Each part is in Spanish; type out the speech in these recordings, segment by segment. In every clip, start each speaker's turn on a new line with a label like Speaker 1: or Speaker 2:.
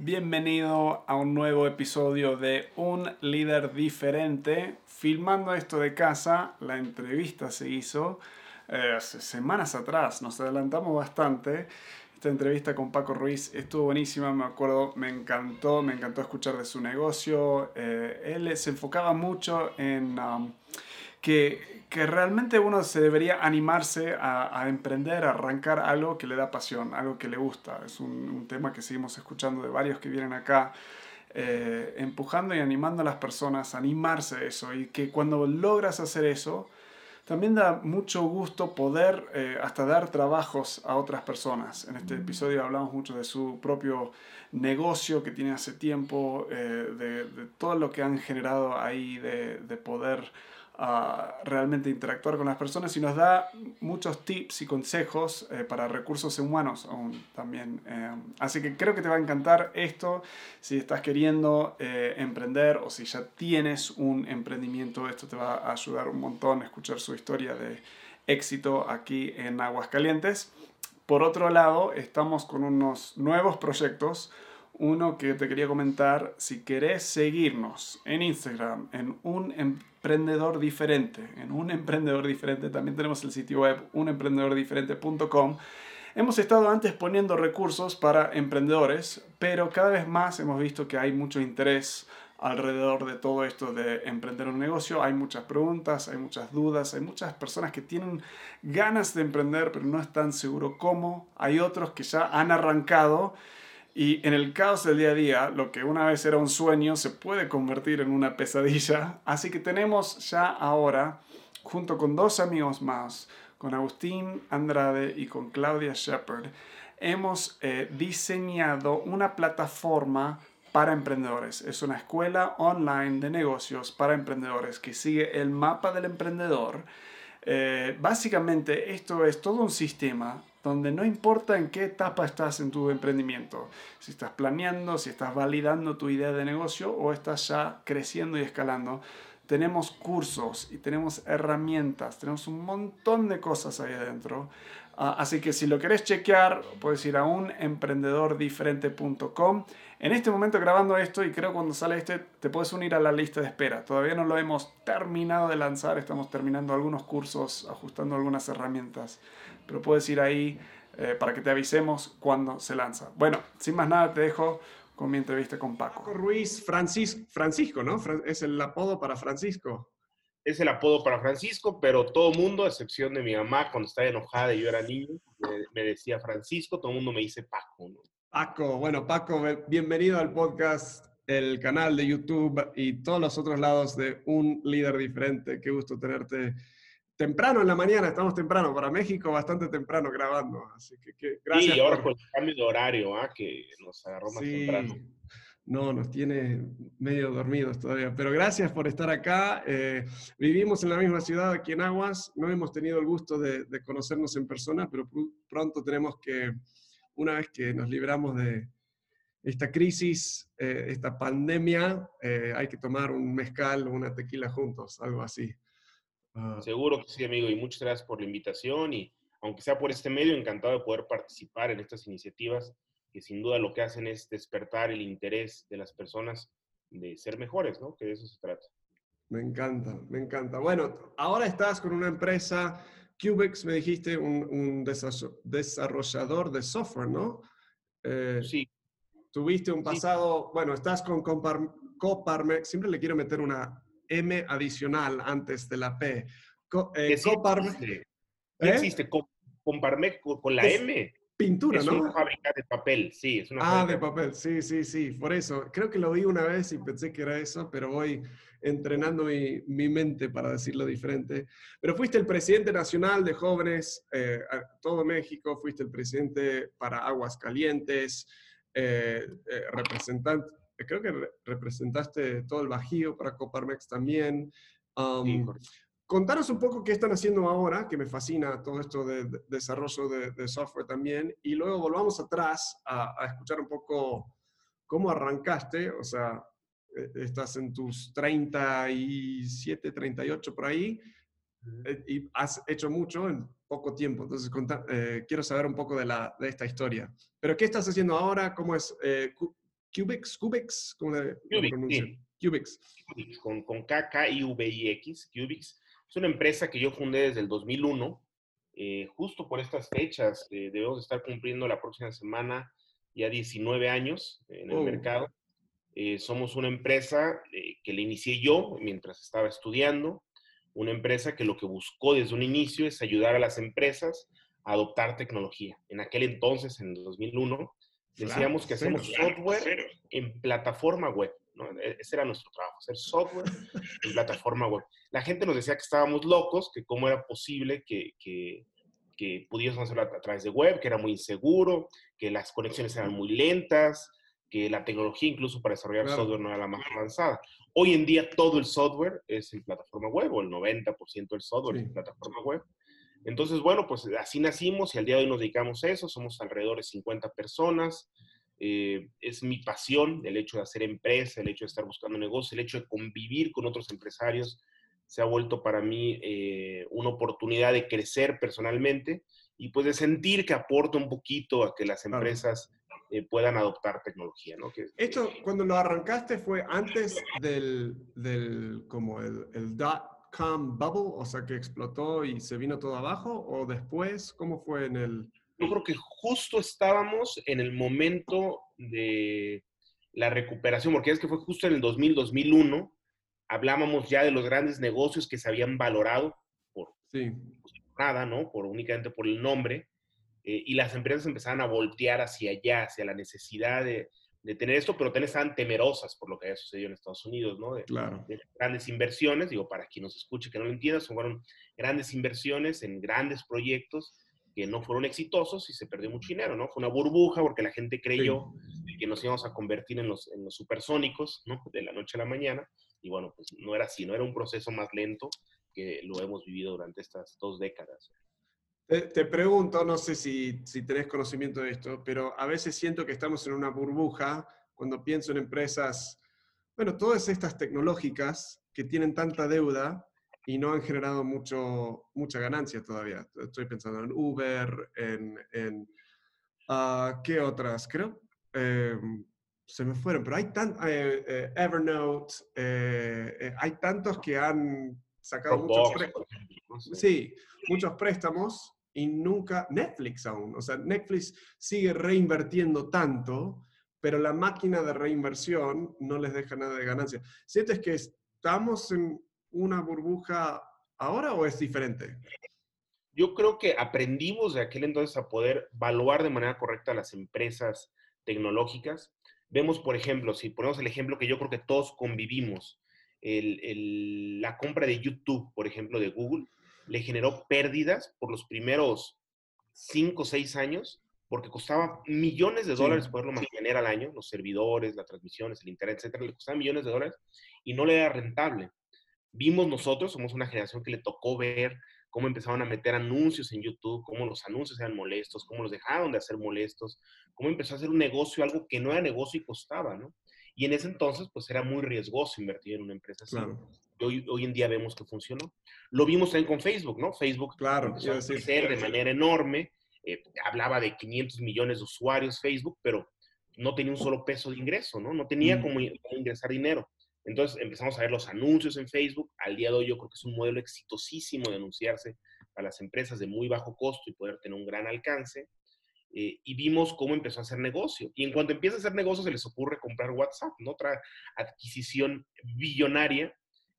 Speaker 1: Bienvenido a un nuevo episodio de Un líder diferente. Filmando esto de casa, la entrevista se hizo eh, hace semanas atrás, nos adelantamos bastante. Esta entrevista con Paco Ruiz estuvo buenísima, me acuerdo, me encantó, me encantó escuchar de su negocio. Eh, él se enfocaba mucho en um, que, que, realmente uno se debería animarse a, a, emprender, a arrancar algo que le da pasión, algo que le gusta. Es un, un tema que seguimos escuchando de varios que vienen acá. Eh, empujando y animando a las personas a animarse a eso y que cuando logras hacer eso, también da mucho gusto poder eh, hasta dar trabajos a otras personas. En este episodio hablamos mucho de su propio negocio que tiene hace tiempo, eh, de, de, todo lo que han generado ahí, de, de poder realmente interactuar con las personas y nos da muchos tips y consejos eh, para recursos humanos aún también. Eh, así que creo que te va a encantar esto si estás queriendo eh, emprender o si ya tienes un emprendimiento. Esto te va a ayudar un montón a escuchar su historia de éxito aquí en Aguascalientes. Por otro lado, estamos con unos nuevos proyectos uno que te quería comentar, si querés seguirnos en Instagram, en un emprendedor diferente, en un emprendedor diferente, también tenemos el sitio web unemprendedordiferente.com. Hemos estado antes poniendo recursos para emprendedores, pero cada vez más hemos visto que hay mucho interés alrededor de todo esto de emprender un negocio. Hay muchas preguntas, hay muchas dudas, hay muchas personas que tienen ganas de emprender, pero no están seguros cómo. Hay otros que ya han arrancado y en el caos del día a día, lo que una vez era un sueño se puede convertir en una pesadilla. Así que tenemos ya ahora, junto con dos amigos más, con Agustín Andrade y con Claudia Shepard, hemos eh, diseñado una plataforma para emprendedores. Es una escuela online de negocios para emprendedores que sigue el mapa del emprendedor. Eh, básicamente esto es todo un sistema donde no importa en qué etapa estás en tu emprendimiento, si estás planeando, si estás validando tu idea de negocio o estás ya creciendo y escalando, tenemos cursos y tenemos herramientas, tenemos un montón de cosas ahí adentro. Uh, así que si lo querés chequear, puedes ir a unemprendedordiferente.com. En este momento grabando esto y creo cuando sale este te puedes unir a la lista de espera. Todavía no lo hemos terminado de lanzar, estamos terminando algunos cursos, ajustando algunas herramientas pero puedes ir ahí eh, para que te avisemos cuando se lanza. Bueno, sin más nada, te dejo con mi entrevista con Paco. Paco Ruiz Francisco, Francisco, ¿no? Es el apodo para Francisco.
Speaker 2: Es el apodo para Francisco, pero todo mundo, a excepción de mi mamá, cuando estaba enojada y yo era niño, me, me decía Francisco, todo el mundo me dice Paco, ¿no?
Speaker 1: Paco, bueno, Paco, bienvenido al podcast, el canal de YouTube y todos los otros lados de Un Líder Diferente. Qué gusto tenerte temprano en la mañana, estamos temprano, para México bastante temprano grabando, así que, que
Speaker 2: gracias. Sí, ahora por... con el cambio de horario, ¿ah? que nos agarró más sí. temprano.
Speaker 1: No, nos tiene medio dormidos todavía, pero gracias por estar acá. Eh, vivimos en la misma ciudad, aquí en Aguas, no hemos tenido el gusto de, de conocernos en persona, pero pr pronto tenemos que, una vez que nos libramos de esta crisis, eh, esta pandemia, eh, hay que tomar un mezcal o una tequila juntos, algo así.
Speaker 2: Seguro que sí, amigo, y muchas gracias por la invitación y aunque sea por este medio, encantado de poder participar en estas iniciativas que sin duda lo que hacen es despertar el interés de las personas de ser mejores, ¿no? Que de eso se trata.
Speaker 1: Me encanta, me encanta. Bueno, ahora estás con una empresa, Cubex, me dijiste, un, un desarrollador de software, ¿no?
Speaker 2: Eh, sí.
Speaker 1: Tuviste un pasado, sí. bueno, estás con Copar, Coparmex, siempre le quiero meter una M adicional antes de la P.
Speaker 2: Co, eh, Coparmex. ¿Eh? existe? Con la M.
Speaker 1: Pintura,
Speaker 2: es
Speaker 1: ¿no?
Speaker 2: Es una fábrica de papel, sí. Es una
Speaker 1: ah, de papel, sí, sí, sí. Por eso, creo que lo vi una vez y pensé que era eso, pero voy entrenando mi, mi mente para decirlo diferente. Pero fuiste el presidente nacional de jóvenes eh, a todo México, fuiste el presidente para Aguas Calientes, eh, eh, representante, creo que re representaste todo el Bajío para Coparmex también. Um, sí, contanos un poco qué están haciendo ahora, que me fascina todo esto de, de desarrollo de, de, software también, y luego volvamos atrás a, a, escuchar un poco cómo arrancaste, o sea, e, estás en tus 37, 38 por ahí, eh, y has hecho mucho en poco tiempo. Entonces, eh, quiero saber un poco de, la, de esta historia. Pero, ¿qué estás haciendo ahora? ¿Cómo es? Eh,
Speaker 3: Cubix, Cubix, ¿cómo le,
Speaker 2: Cubix, con, con K, K, I, V, I, X, Cubix. Es una empresa que yo fundé desde el 2001. Eh, justo por estas fechas, eh, debemos estar cumpliendo la próxima semana ya 19 años en el oh. mercado. Eh, somos una empresa que le inicié yo mientras estaba estudiando, una empresa que lo que buscó desde un inicio es ayudar a las empresas a adoptar tecnología. En aquel entonces, en el 2001, decíamos que hacemos software en plataforma web. E, ese era nuestro trabajo, hacer software en plataforma web. La gente nos decía que estábamos locos, que cómo era posible que, que, que pudiésemos hacerlo a, través de web, que era muy inseguro, que las conexiones eran muy lentas, que la tecnología incluso para desarrollar software no era la más avanzada. Hoy en día todo el software es en plataforma web, o el 90% del software es en plataforma web. Entonces, bueno, pues así nacimos y al día de hoy nos dedicamos a eso. Somos alrededor de 50 personas. Eh, es mi pasión el hecho de hacer empresa, el hecho de estar buscando negocio, el hecho de convivir con otros empresarios. Se ha vuelto para mí eh, una oportunidad de crecer personalmente y pues de sentir que aporta un poquito a que las empresas eh, puedan adoptar tecnología. ¿no? Que,
Speaker 3: Esto, cuando lo arrancaste, fue antes del, del como el, el dot com bubble, o sea, que explotó y se vino todo abajo, o después, ¿cómo fue en el,
Speaker 2: yo creo que justo estábamos en el momento de la recuperación, porque es que fue justo en el 2000, 2001, hablábamos ya de los grandes negocios que se habían valorado por nada, ¿no? Por únicamente por el nombre, eh, y las empresas empezaban a voltear hacia allá, hacia la necesidad de, de tener esto, pero también estaban temerosas por lo que había sucedido en Estados Unidos, ¿no? De,
Speaker 3: claro.
Speaker 2: de grandes inversiones, digo, para quien nos escuche que no lo entienda, fueron grandes inversiones en grandes proyectos que no fueron exitosos y se perdió mucho dinero, ¿no? Fue una burbuja porque la gente creyó que nos íbamos a convertir en los, en los supersónicos, ¿no? De la noche a la mañana. Y bueno, pues no era así, no era un proceso más lento que lo hemos vivido durante estas dos décadas.
Speaker 3: Te, pregunto, no sé si, si tenés conocimiento de esto, pero a veces siento que estamos en una burbuja cuando pienso en empresas, bueno, todas estas tecnológicas que tienen tanta deuda y no han generado mucho, mucha ganancia todavía. Estoy pensando en Uber, en, en uh, ¿qué otras? Creo, eh, se me fueron, pero hay tantos, eh, eh, Evernote, hay tantos que han sacado muchos préstamos. Sí, muchos préstamos y nunca, Netflix aún, o sea, Netflix sigue reinvirtiendo tanto, pero la máquina de reinversión no les deja nada de ganancia. ¿Sientes que estamos en una burbuja ahora o es diferente?
Speaker 2: Yo creo que aprendimos de aquel entonces a poder evaluar de manera correcta las empresas tecnológicas. Vemos, por ejemplo, si ponemos el ejemplo que yo creo que todos convivimos, la compra de YouTube, por ejemplo, de Google, le generó pérdidas por los primeros cinco o seis años, porque costaba millones de dólares poderlo mantener al año, los servidores, las transmisiones, el internet, etcétera, le costaba millones de dólares y no le era rentable vimos nosotros, somos una generación que le tocó ver cómo empezaban a meter anuncios en YouTube, cómo los anuncios eran molestos, cómo los dejaron de hacer molestos, cómo empezó a hacer un negocio, algo que no era negocio y costaba, ¿no? Y en ese entonces, pues era muy riesgoso invertir en una empresa así. Hoy, hoy, en día vemos que funcionó. Lo vimos también con Facebook, ¿no? Facebook
Speaker 3: claro,
Speaker 2: empezó a crecer de manera enorme. Eh, hablaba de 500 millones de usuarios Facebook, pero no tenía un solo peso de ingreso, ¿no? No tenía cómo ingresar dinero. Entonces empezamos a ver los anuncios en Facebook. Al día de hoy yo creo que es un modelo exitosísimo de anunciarse a las empresas de muy bajo costo y poder tener un gran alcance. Eh, y vimos cómo empezó a hacer negocio. Y en cuanto empieza a hacer negocio se les ocurre comprar WhatsApp, ¿no? otra adquisición billonaria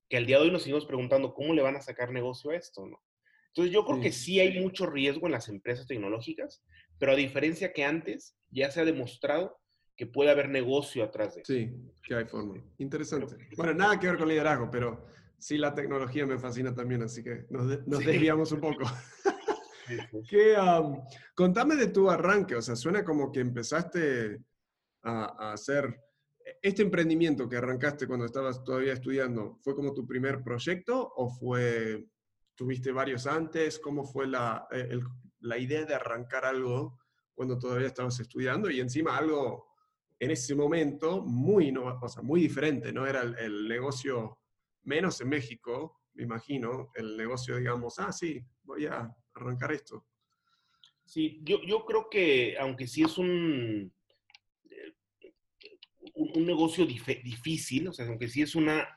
Speaker 2: que al día de hoy nos seguimos preguntando cómo le van a sacar negocio a esto, ¿no? Entonces yo creo que sí hay mucho riesgo en las empresas tecnológicas, pero a diferencia que antes ya se ha demostrado que puede haber negocio atrás de
Speaker 3: eso. Sí, que hay forma. Interesante. Bueno, nada que ver con liderazgo, pero sí la tecnología me fascina también, así que nos, desviamos un poco. que, contame de tu arranque, o sea, suena como que empezaste a, hacer este emprendimiento que arrancaste cuando estabas todavía estudiando, ¿fue como tu primer proyecto o fue, tuviste varios antes? ¿Cómo fue la, eh, la idea de arrancar algo cuando todavía estabas estudiando y encima algo en ese momento muy, o sea, muy diferente, ¿no? Era el, negocio, menos en México, me imagino, el negocio, digamos, ah, sí, voy a arrancar esto.
Speaker 2: Sí, yo, yo creo que aunque sí es un, un, negocio difícil, o sea, aunque sí es una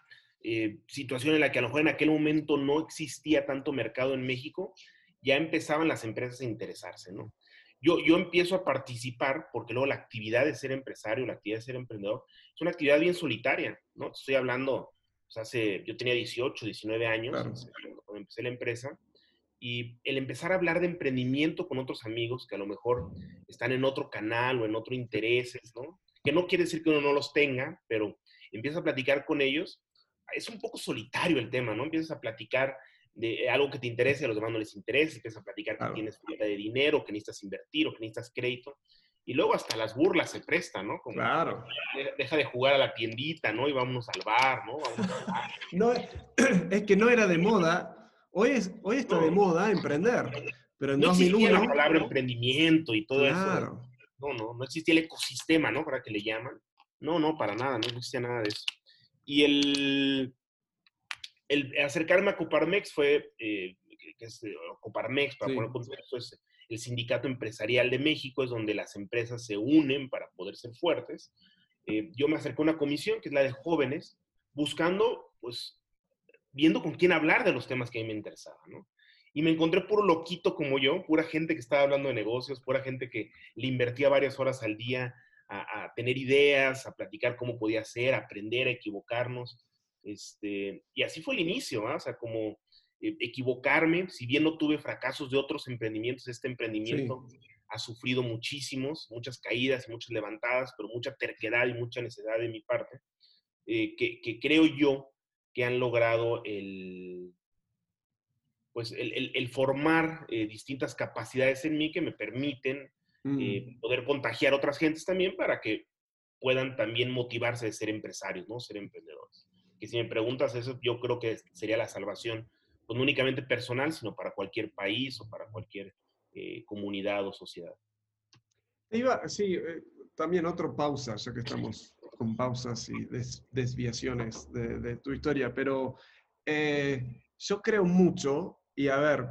Speaker 2: eh, situación en la que a lo mejor en aquel momento no existía tanto mercado en México, ya empezaban las empresas a interesarse, ¿no? Yo, yo empiezo a participar porque luego la actividad de ser empresario, la actividad de ser emprendedor, es una actividad bien solitaria, ¿no? Estoy hablando, pues hace, yo tenía 18, 19 años cuando empecé la empresa, y el empezar a hablar de emprendimiento con otros amigos que a lo mejor están en otro canal o en otro intereses, ¿no? Que no quiere decir que uno no los tenga, pero empieza a platicar con ellos. Es un poco solitario el tema, ¿no? Empiezas a platicar de algo que te interese, a los demás no les interesa, empiezas a platicar que tienes falta de dinero, que necesitas invertir o que necesitas crédito. Y luego hasta las burlas se prestan, ¿no? Como,
Speaker 1: claro.
Speaker 2: Deja de jugar a la tiendita, ¿no? Y vámonos al bar, ¿no?
Speaker 3: no es que no era de moda Hoy, es, hoy está de moda emprender, pero en
Speaker 2: no
Speaker 3: 2001...
Speaker 2: la palabra emprendimiento y todo eso. No, no, no existía el ecosistema, ¿no? Para que le llaman. No, no, para nada, no existía nada de eso. Y el, el acercarme a Coparmex fue, eh, que es eh, Coparmex, para poner contexto, es el sindicato empresarial de México, es donde las empresas se unen para poder ser fuertes. Eh, yo me acerqué a una comisión, que es la de jóvenes, buscando, pues, viendo con quién hablar de los temas que a mí me interesaban, ¿no? Y me encontré puro loquito como yo, pura gente que estaba hablando de negocios, pura gente que le invertía varias horas al día a, tener ideas, a platicar cómo podía ser, a aprender, a equivocarnos. Este, y así fue el inicio, ¿no? o sea, como eh, equivocarme, si bien no tuve fracasos de otros emprendimientos, este emprendimiento ha sufrido muchísimos, muchas caídas y muchas levantadas, pero mucha terquedad y mucha necesidad de mi parte, eh, que, que creo yo que han logrado el, pues el, formar eh, distintas capacidades en mí que me permiten eh, mm. poder contagiar a otras gentes también para que puedan también motivarse de ser empresarios, ¿no? Ser emprendedores. Que si me preguntas eso, yo creo que sería la salvación, pues, no únicamente personal, sino para cualquier país o para cualquier eh, comunidad o sociedad.
Speaker 3: Iba, sí, también otra pausa, ya que estamos con pausas y desviaciones de, tu historia, pero eh, yo creo mucho, y a ver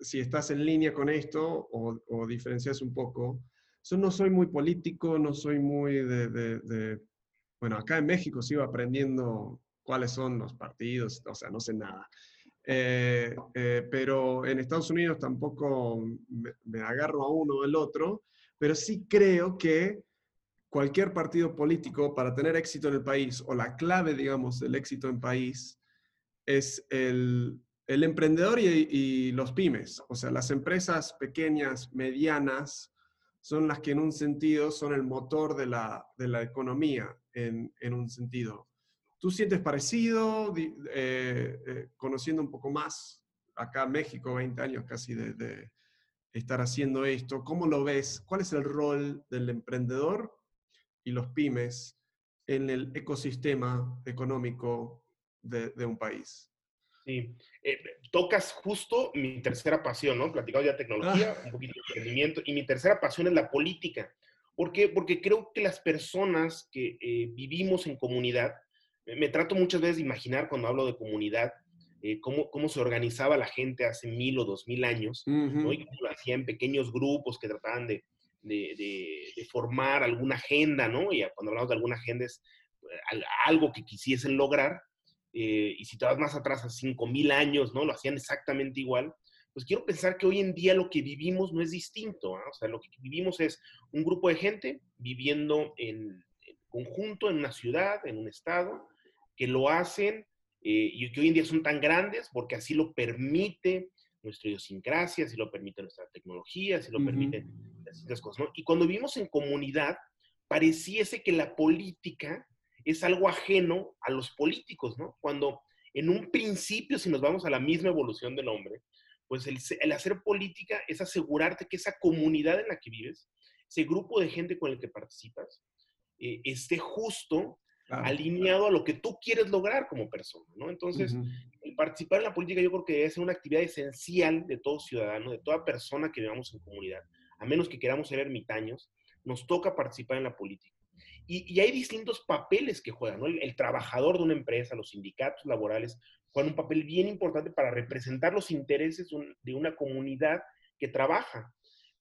Speaker 3: si estás en línea con esto o, diferencias un poco, yo no soy muy político, no soy muy de, bueno, acá en México sigo aprendiendo cuáles son los partidos, o sea, no sé nada. Eh, eh, pero en Estados Unidos tampoco me, me, agarro a uno o al otro, pero sí creo que cualquier partido político para tener éxito en el país, o la clave, digamos, del éxito en país, es el, emprendedor y, los pymes. O sea, las empresas pequeñas, medianas, son las que en un sentido son el motor de la, economía, en, un sentido. ¿Tú sientes parecido, eh, eh, conociendo un poco más acá en México, 20 años casi de estar haciendo esto? ¿Cómo lo ves? ¿Cuál es el rol del emprendedor y los pymes en el ecosistema económico de, un país.
Speaker 2: Sí, eh, tocas justo mi tercera pasión, ¿no? Platicado ya de tecnología, ah. un poquito de emprendimiento, y mi tercera pasión es la política. ¿Por qué? Porque creo que las personas que eh, vivimos en comunidad, me trato muchas veces de imaginar cuando hablo de comunidad, eh, cómo, cómo, se organizaba la gente hace mil o dos mil años, ¿no? y cómo lo hacía en pequeños grupos que trataban de, de, formar alguna agenda, ¿no? Y cuando hablamos de alguna agenda es algo que quisiesen lograr, eh, y si te vas más atrás a 5.000 años, ¿no? Lo hacían exactamente igual. Pues quiero pensar que hoy en día lo que vivimos no es distinto, ¿no? O sea, lo que vivimos es un grupo de gente viviendo en, conjunto en una ciudad, en un estado, que lo hacen eh, y que hoy en día son tan grandes porque así lo permite nuestra idiosincrasia, si lo permite nuestra tecnología, si lo permiten las cosas, ¿no? Y cuando vivimos en comunidad, pareciese que la política es algo ajeno a los políticos, ¿no? Cuando en un principio, si nos vamos a la misma evolución del hombre, pues el, hacer política es asegurarte que esa comunidad en la que vives, ese grupo de gente con el que participas, eh, esté justo alineado a lo que tú quieres lograr como persona, ¿no? Entonces, el participar en la política yo creo que debe ser una actividad esencial de todo ciudadano, de toda persona que vivamos en comunidad. A menos que queramos ser ermitaños, nos toca participar en la política. Y, hay distintos papeles que juegan, ¿no? El, trabajador de una empresa, los sindicatos laborales, juegan un papel bien importante para representar los intereses de una comunidad que trabaja.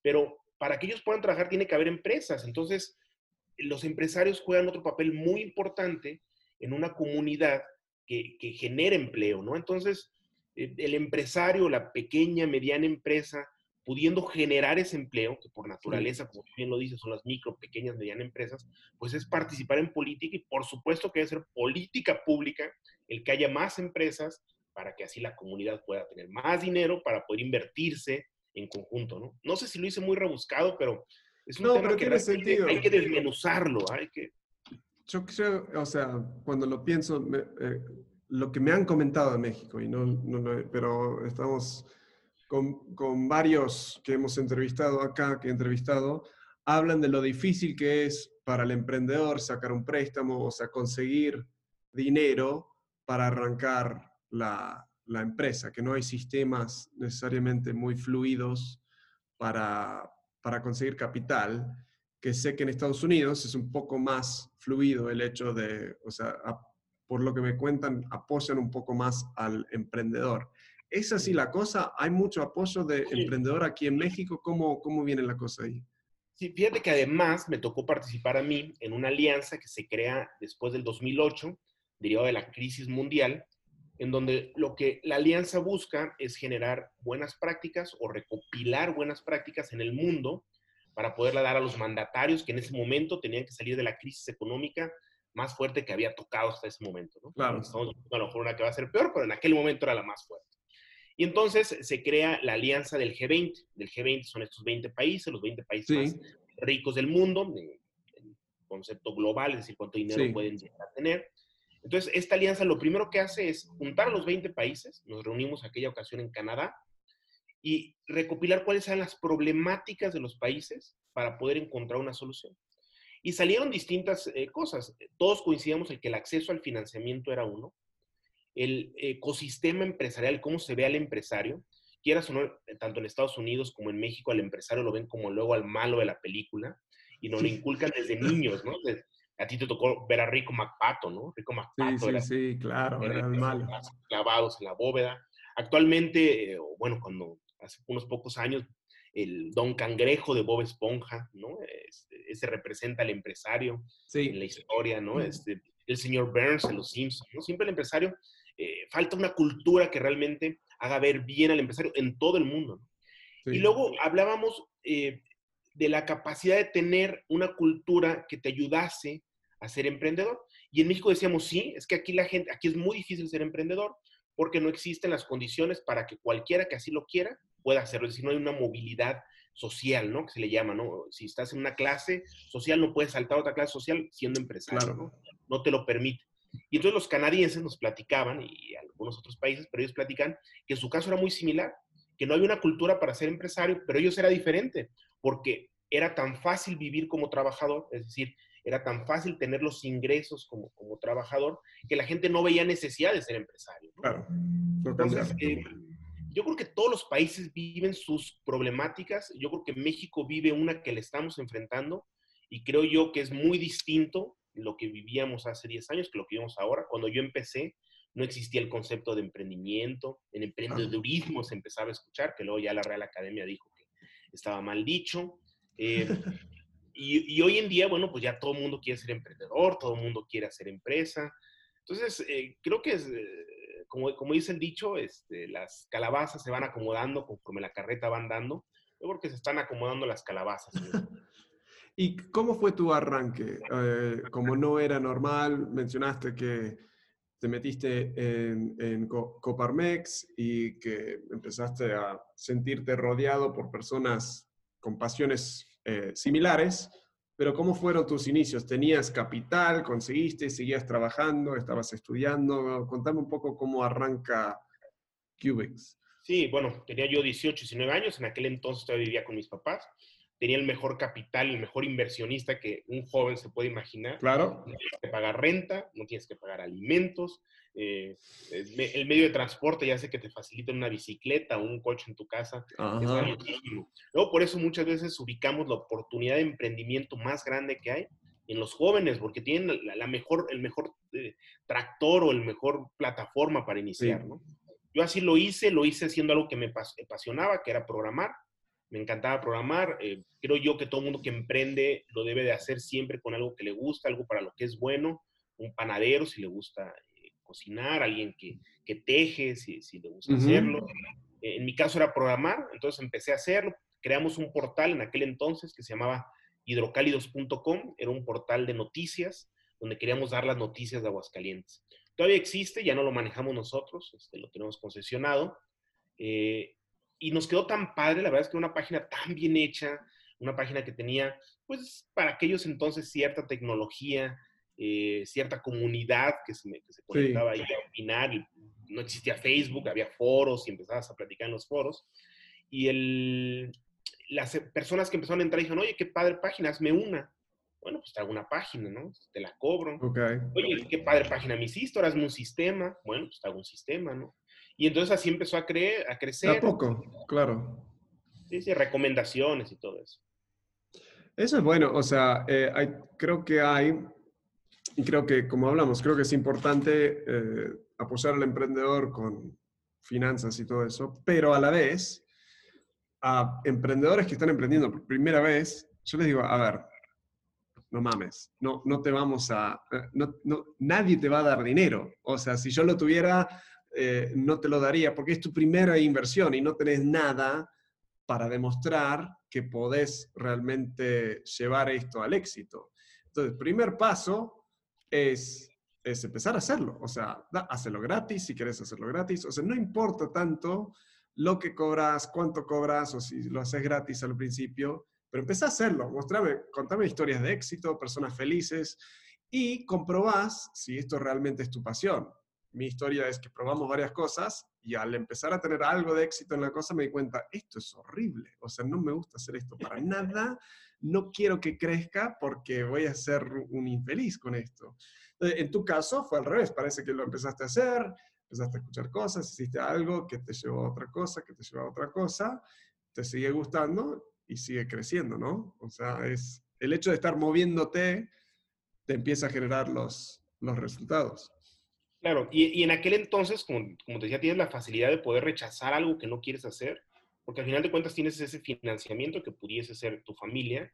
Speaker 2: Pero para que ellos puedan trabajar tiene que haber empresas. Entonces, los empresarios juegan otro papel muy importante en una comunidad que, que genera empleo, ¿no? Entonces, eh, el empresario, la pequeña, mediana empresa, pudiendo generar ese empleo, que por naturaleza, como bien lo dices, son las micro, pequeñas, medianas empresas, pues es participar en política y por supuesto que debe ser política pública el que haya más empresas para que así la comunidad pueda tener más dinero para poder invertirse en conjunto, ¿no? No sé si lo hice muy rebuscado, pero es un tema que sentido. hay que desmenuzarlo, hay que...
Speaker 3: Yo creo, o sea, cuando lo pienso, eh, lo que me han comentado en México, y no, no, pero estamos con, varios que hemos entrevistado acá, que he entrevistado, hablan de lo difícil que es para el emprendedor sacar un préstamo, o sea, conseguir dinero para arrancar la, la empresa, que no hay sistemas necesariamente muy fluidos para, para conseguir capital, que sé que en Estados Unidos es un poco más fluido el hecho de, o sea, por lo que me cuentan, apoyan un poco más al emprendedor. ¿Es así la cosa? ¿Hay mucho apoyo de emprendedor aquí en México? ¿Cómo, ¿Cómo viene la cosa ahí?
Speaker 2: Sí, fíjate que además me tocó participar a mí en una alianza que se crea después del 2008, derivado de la crisis mundial, en donde lo que la alianza busca es generar buenas prácticas o recopilar buenas prácticas en el mundo para poderla dar a los mandatarios que en ese momento tenían que salir de la crisis económica más fuerte que había tocado hasta ese momento. ¿no? Claro. Estamos a lo mejor una que va a ser peor, pero en aquel momento era la más fuerte. Y entonces se crea la alianza del G20. Del G20 son estos 20 países, los 20 países más ricos del mundo, en concepto global, es decir, cuánto dinero pueden llegar a tener. Entonces, esta alianza lo primero que hace es juntar a los 20 países, nos reunimos aquella ocasión en Canadá, y recopilar cuáles eran las problemáticas de los países para poder encontrar una solución. Y salieron distintas eh, cosas. Todos coincidimos en que el acceso al financiamiento era uno, el ecosistema empresarial, cómo se ve al empresario, quieras o no, tanto en Estados Unidos como en México, al empresario lo ven como luego al malo de la película y nos lo inculcan desde niños, ¿no? a ti te tocó ver a Rico MacPato, ¿no? Rico
Speaker 3: MacPato. Sí, sí, sí, claro, era el malo.
Speaker 2: Clavados en la bóveda. Actualmente, eh, bueno, cuando hace unos pocos años, el Don Cangrejo de Bob Esponja, ¿no? Este, ese representa al empresario en la historia, ¿no? Este, el señor Burns en Los Simpsons, ¿no? Siempre el empresario, eh, falta una cultura que realmente haga ver bien al empresario en todo el mundo. Y luego hablábamos eh, de la capacidad de tener una cultura que te ayudase a ser emprendedor. Y en México decíamos, sí, es que aquí la gente, aquí es muy difícil ser emprendedor porque no existen las condiciones para que cualquiera que así lo quiera pueda hacerlo. Es decir, no hay una movilidad social, ¿no? Que se le llama, ¿no? Si estás en una clase social, no puedes saltar a otra clase social siendo empresario, ¿no? No te lo permite. Y entonces los canadienses nos platicaban, y algunos otros países, pero ellos platican que su caso era muy similar, que no había una cultura para ser empresario, pero ellos era diferente, porque era tan fácil vivir como trabajador, es decir, era tan fácil tener los ingresos como, como trabajador, que la gente no veía necesidad de ser empresario. Claro. Entonces, eh, yo creo que todos los países viven sus problemáticas. Yo creo que México vive una que le estamos enfrentando y creo yo que es muy distinto lo que vivíamos hace 10 años que lo que vivimos ahora. Cuando yo empecé, no existía el concepto de emprendimiento, en emprendedurismo se empezaba a escuchar, que luego ya la Real Academia dijo que estaba mal dicho. Eh, y, hoy en día, bueno, pues ya todo el mundo quiere ser emprendedor, todo el mundo quiere hacer empresa. Entonces, eh, creo que es, eh, como, como dice el dicho, este, las calabazas se van acomodando conforme la carreta va andando. Yo creo que se están acomodando las calabazas.
Speaker 3: ¿Y cómo fue tu arranque? Eh, como no era normal, mencionaste que te metiste en, en, Coparmex y que empezaste a sentirte rodeado por personas con pasiones eh, similares, pero ¿cómo fueron tus inicios? ¿Tenías capital? ¿Conseguiste? ¿Seguías trabajando? ¿Estabas estudiando? Contame un poco cómo arranca Cubics.
Speaker 2: Sí, bueno, tenía yo 18, 19 años, en aquel entonces todavía vivía con mis papás, tenía el mejor capital, el mejor inversionista que un joven se puede imaginar.
Speaker 3: Claro.
Speaker 2: No tienes que pagar renta, no tienes que pagar alimentos, eh, el medio de transporte ya sé que te facilita una bicicleta o un coche en tu casa. Luego, por eso muchas veces ubicamos la oportunidad de emprendimiento más grande que hay en los jóvenes, porque tienen la, mejor, el mejor eh, tractor o el mejor plataforma para iniciar, ¿no? Yo así lo hice, lo hice haciendo algo que me apasionaba, que era programar. Me encantaba programar. Eh, creo yo que todo mundo que emprende lo debe de hacer siempre con algo que le gusta, algo para lo que es bueno. Un panadero, si le gusta eh, cocinar, alguien que, que teje, si, si, le gusta hacerlo. en mi caso era programar, entonces empecé a hacerlo. Creamos un portal en aquel entonces que se llamaba hidrocálidos.com, era un portal de noticias donde queríamos dar las noticias de Aguascalientes. Todavía existe, ya no lo manejamos nosotros, este, lo tenemos concesionado. Eh, y nos quedó tan padre, la verdad es que una página tan bien hecha, una página que tenía, pues, para aquellos entonces cierta tecnología, eh, cierta comunidad que se, que se conectaba ahí a opinar. no existía Facebook, había foros y empezabas a platicar en los foros. Y el, las personas que empezaron a entrar dijeron, oye, qué padre página, hazme una. Bueno, pues te hago una página, ¿no? Te la cobro. Oye, qué padre página me hiciste, ahora hazme un sistema. Bueno, pues te hago un sistema, ¿no? Y entonces así empezó a, creer, a crecer.
Speaker 3: A poco, claro.
Speaker 2: Sí, sí, recomendaciones y todo eso.
Speaker 3: Eso es bueno, o sea, eh, hay, creo que hay, y creo que como hablamos, creo que es importante eh, apoyar al emprendedor con finanzas y todo eso, pero a la vez, a emprendedores que están emprendiendo por primera vez, yo les digo, a ver, no mames, no, no te vamos a, eh, no, no, nadie te va a dar dinero. O sea, si yo lo tuviera, eh, no te lo daría porque es tu primera inversión y no tenés nada para demostrar que podés realmente llevar esto al éxito. Entonces, el primer paso es, es empezar a hacerlo. O sea, hacerlo gratis si querés hacerlo gratis. O sea, no importa tanto lo que cobras, cuánto cobras o si lo haces gratis al principio pero empecé a hacerlo, mostrame, contame historias de éxito, personas felices y comprobás si esto realmente es tu pasión. Mi historia es que probamos varias cosas y al empezar a tener algo de éxito en la cosa me di cuenta, esto es horrible, o sea, no me gusta hacer esto para nada, no quiero que crezca porque voy a ser un infeliz con esto. En tu caso fue al revés, parece que lo empezaste a hacer, empezaste a escuchar cosas, hiciste algo que te llevó a otra cosa, que te llevó a otra cosa, te sigue gustando y sigue creciendo, ¿no? O sea, es el hecho de estar moviéndote te empieza a generar los, los resultados.
Speaker 2: Claro, y, y en aquel entonces, como, como te decía, tienes la facilidad de poder rechazar algo que no quieres hacer, porque al final de cuentas tienes ese financiamiento que pudiese ser tu familia.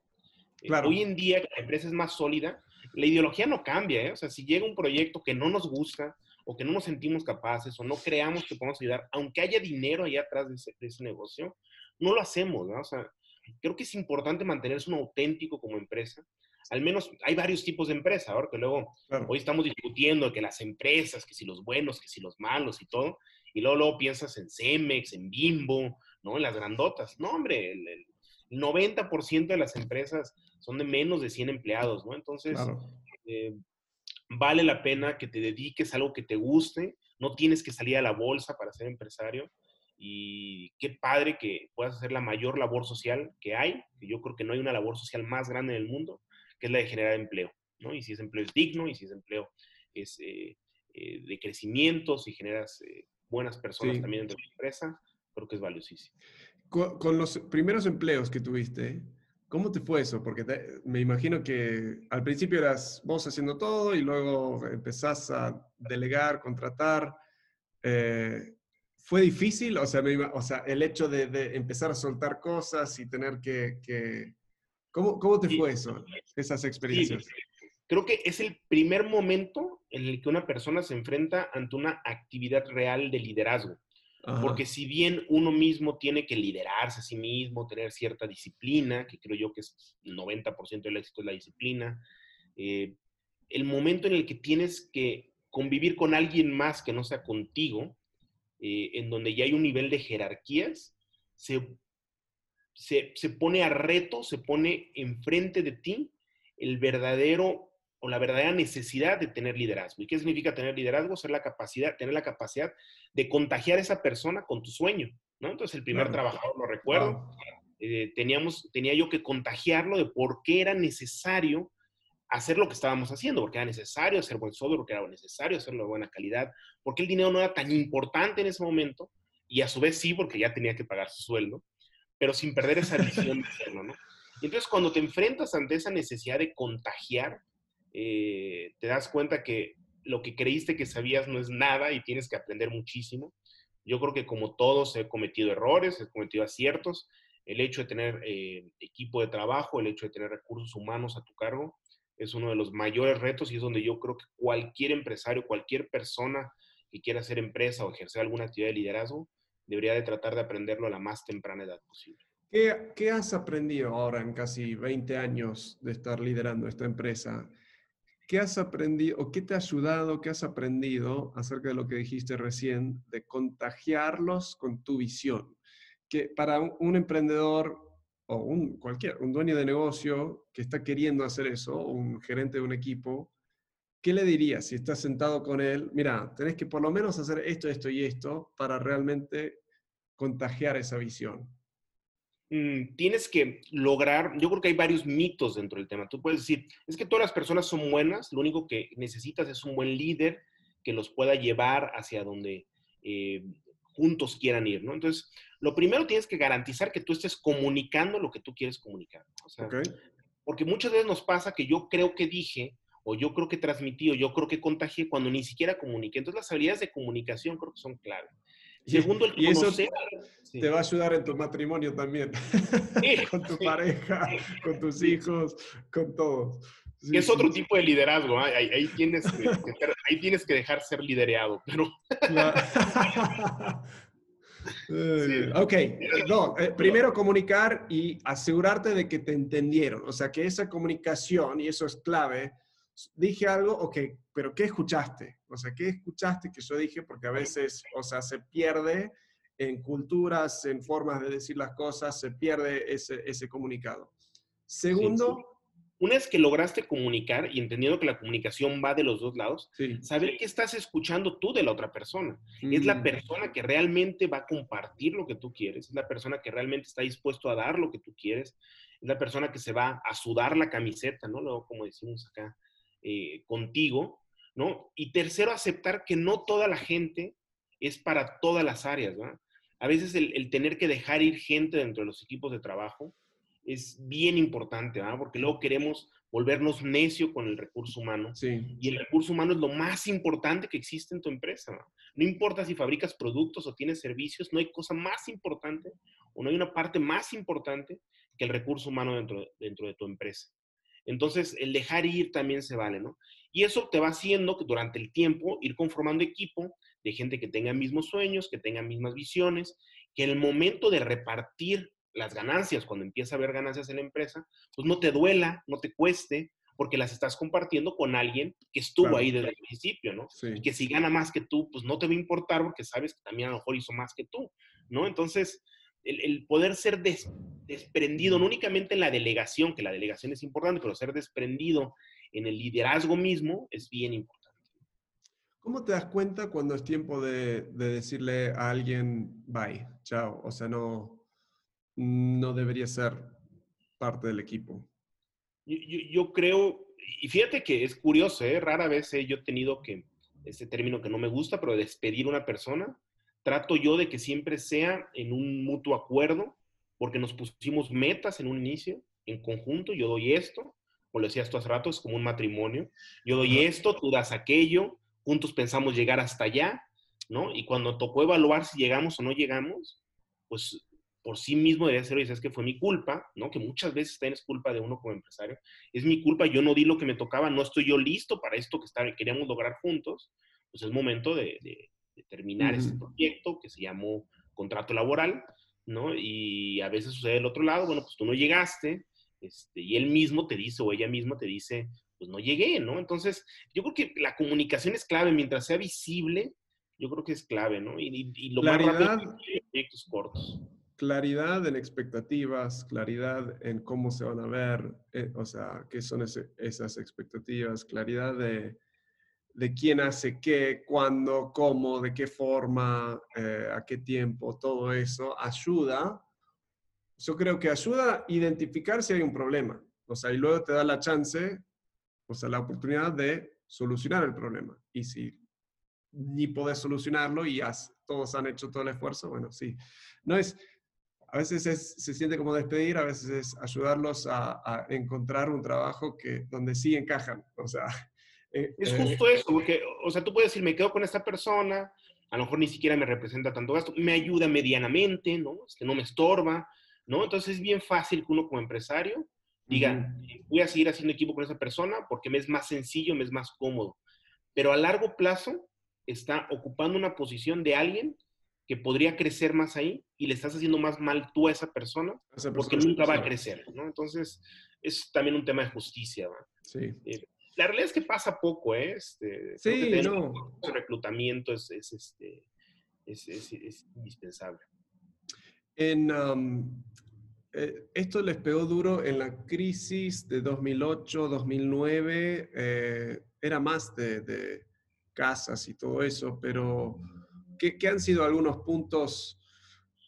Speaker 2: Eh, claro. hoy en día, la empresa es más sólida, la ideología no cambia, ¿eh? O sea, si llega un proyecto que no nos gusta o que no nos sentimos capaces o no creamos que podemos ayudar, aunque haya dinero ahí atrás de ese, de ese negocio, no lo hacemos, ¿no? O sea, creo que es importante mantenerse un auténtico como empresa. Al menos hay varios tipos de empresa, ahora que luego hoy estamos discutiendo que las empresas, que si los buenos, que si los malos y todo, y luego, luego piensas en Cemex, en Bimbo, ¿no? En las grandotas. No, hombre, el, 90% de las empresas son de menos de 100 empleados, ¿no? Entonces, eh, vale la pena que te dediques a algo que te guste, no tienes que salir a la bolsa para ser empresario y qué padre que puedas hacer la mayor labor social que hay, que yo creo que no hay una labor social más grande en el mundo, que es la de generar empleo, ¿no? Y si ese empleo es digno, y si ese empleo es eh, eh, de crecimiento, si generas eh, buenas personas también dentro de la empresa, creo que es valiosísimo.
Speaker 3: Con, los primeros empleos que tuviste, ¿cómo te fue eso? Porque me imagino que al principio eras vos haciendo todo y luego empezás a delegar, contratar. Eh, ¿Fue difícil? O sea, o sea el hecho de, empezar a soltar cosas y tener que... ¿Cómo, ¿Cómo, te fue eso, esas experiencias?
Speaker 2: Creo que es el primer momento en el que una persona se enfrenta ante una actividad real de liderazgo. Porque si bien uno mismo tiene que liderarse a sí mismo, tener cierta disciplina, que creo yo que es el 90% del éxito es la disciplina, eh, el momento en el que tienes que convivir con alguien más que no sea contigo, eh, en donde ya hay un nivel de jerarquías, se, se, pone a reto, se pone enfrente de ti el verdadero o la verdadera necesidad de tener liderazgo. ¿Y qué significa tener liderazgo? Ser la capacidad, tener la capacidad de contagiar a esa persona con tu sueño, ¿no? Entonces, el primer trabajador, lo recuerdo, eh, teníamos, tenía yo que contagiarlo de por qué era necesario hacer lo que estábamos haciendo, porque era necesario hacer buen software, porque era necesario hacerlo de buena calidad, porque el dinero no era tan importante en ese momento, y a su vez sí, porque ya tenía que pagar su sueldo, pero sin perder esa visión de hacerlo, ¿no? Y entonces cuando te enfrentas ante esa necesidad de contagiar, eh, te das cuenta que lo que creíste que sabías no es nada y tienes que aprender muchísimo. Yo creo que como todos he cometido errores, he cometido aciertos. el hecho de tener eh, equipo de trabajo, el hecho de tener recursos humanos a tu cargo, es uno de los mayores retos y es donde yo creo que cualquier empresario, cualquier persona que quiera hacer empresa o ejercer alguna actividad de liderazgo, debería de tratar de aprenderlo a la más temprana edad posible.
Speaker 3: ¿Qué, ¿Qué, has aprendido ahora en casi 20 años de estar liderando esta empresa? ¿Qué has aprendido o qué te ha ayudado, qué has aprendido acerca de lo que dijiste recién, de contagiarlos con tu visión? Que para un, emprendedor o un, cualquier, un dueño de negocio que está queriendo hacer eso, un gerente de un equipo, ¿qué le dirías si estás sentado con él? Mira, tenés que por lo menos hacer esto, esto y esto para realmente contagiar esa visión.
Speaker 2: Mm, tienes que lograr, yo creo que hay varios mitos dentro del tema. Tú puedes decir, es que todas las personas son buenas, lo único que necesitas es un buen líder que los pueda llevar hacia donde eh, juntos quieran ir, ¿no? Entonces, lo primero tienes que garantizar que tú estés comunicando lo que tú quieres comunicar. Porque muchas veces nos pasa que yo creo que dije, o yo creo que transmití, o yo creo que contagié cuando ni siquiera comuniqué. Entonces, las habilidades de comunicación creo que son clave.
Speaker 3: Segundo, el conocer. Y eso te va a ayudar en tu matrimonio también. con tu pareja, con tus hijos, con todos.
Speaker 2: es otro tipo de liderazgo. ¿eh? Ahí, tienes que, ahí tienes que dejar ser lidereado. Pero...
Speaker 3: Ok, no, eh, primero comunicar y asegurarte de que te entendieron. O sea, que esa comunicación, y eso es clave, dije algo, ok, pero ¿qué escuchaste? O sea, ¿qué escuchaste que yo dije? Porque a veces, o sea, se pierde en culturas, en formas de decir las cosas, se pierde ese, ese comunicado. Segundo...
Speaker 2: Una vez que lograste comunicar y entendiendo que la comunicación va de los dos lados, saber qué estás escuchando tú de la otra persona. Es la mm. persona que realmente va a compartir lo que tú quieres, es la persona que realmente está dispuesto a dar lo que tú quieres, es la persona que se va a sudar la camiseta, ¿no? Luego, como decimos acá, eh, contigo, ¿no? Y tercero, aceptar que no toda la gente es para todas las áreas, ¿no? A veces el, tener que dejar ir gente dentro de los equipos de trabajo es bien importante, ¿no? Porque luego queremos volvernos necio con el recurso humano. Y el recurso humano es lo más importante que existe en tu empresa. ¿no? no importa si fabricas productos o tienes servicios, no hay cosa más importante o no hay una parte más importante que el recurso humano dentro, dentro de tu empresa. Entonces, el dejar ir también se vale, ¿no? Y eso te va haciendo que durante el tiempo ir conformando equipo de gente que tenga mismos sueños, que tenga mismas visiones, que el momento de repartir las ganancias, cuando empieza a haber ganancias en la empresa, pues no te duela, no te cueste, porque las estás compartiendo con alguien que estuvo ahí desde el principio, ¿no? Y que si gana más que tú, pues no te va a importar porque sabes que también a lo mejor hizo más que tú, ¿no? Entonces, el, poder ser desprendido, no únicamente en la delegación, que la delegación es importante, pero ser desprendido en el liderazgo mismo es bien importante.
Speaker 3: ¿Cómo te das cuenta cuando es tiempo de, decirle a alguien, bye, chao? O sea, no, no debería ser parte del equipo.
Speaker 2: Yo, creo, y fíjate que es curioso, ¿eh? rara vez he yo tenido que, ese término que no me gusta, pero despedir a una persona, trato yo de que siempre sea en un mutuo acuerdo, porque nos pusimos metas en un inicio, en conjunto, yo doy esto, como lo decías tú hace rato, es como un matrimonio, yo doy esto, tú das aquello, juntos pensamos llegar hasta allá, ¿no? Y cuando tocó evaluar si llegamos o no llegamos, pues por sí mismo debe ser, y es que fue mi culpa, ¿no? Que muchas veces también es culpa de uno como empresario. Es mi culpa, yo no di lo que me tocaba, no estoy yo listo para esto que queríamos lograr juntos. Pues es momento de, de terminar ese proyecto que se llamó contrato laboral, ¿no? Y a veces sucede del otro lado, bueno, pues tú no llegaste, este, y él mismo te dice, o ella misma te dice, pues no llegué, ¿no? Entonces, yo creo que la comunicación es clave, mientras sea visible, yo creo que es clave, ¿no? Y, lo
Speaker 3: más rápido proyectos cortos. Claridad en expectativas, claridad en cómo se van a ver, eh, o sea, qué son esas expectativas, claridad de, de quién hace qué, cuándo, cómo, de qué forma, eh, a qué tiempo, todo eso ayuda. Yo creo que ayuda a identificar si hay un problema. O sea, y luego te da la chance, o sea, la oportunidad de solucionar el problema. Y si ni podés solucionarlo y has, todos han hecho todo el esfuerzo, bueno, sí. No es, a veces se siente como despedir, a veces es ayudarlos a, a encontrar un trabajo que, donde sí encajan. O sea,
Speaker 2: eh, es eh, justo eso, porque, o sea, tú puedes decir, me quedo con esta persona, a lo mejor ni siquiera me representa tanto gasto, me ayuda medianamente, ¿no? Este, no me estorba, ¿no? Entonces es bien fácil que uno como empresario diga, voy a seguir haciendo equipo con esa persona porque me es más sencillo, me es más cómodo. Pero a largo plazo está ocupando una posición de alguien que podría crecer más ahí y le estás haciendo más mal tú a esa persona, porque nunca va a crecer, ¿no? Entonces, es también un tema de justicia, ¿va?
Speaker 3: Sí.
Speaker 2: Eh, la realidad es que pasa poco, ¿eh? Este,
Speaker 3: sí, no.
Speaker 2: El reclutamiento es, es, este, es, es indispensable.
Speaker 3: En, eh, esto les pegó duro en la crisis de 2008, 2009. Eh, era más de, de, casas y todo eso, pero ¿qué, ¿qué, han sido algunos puntos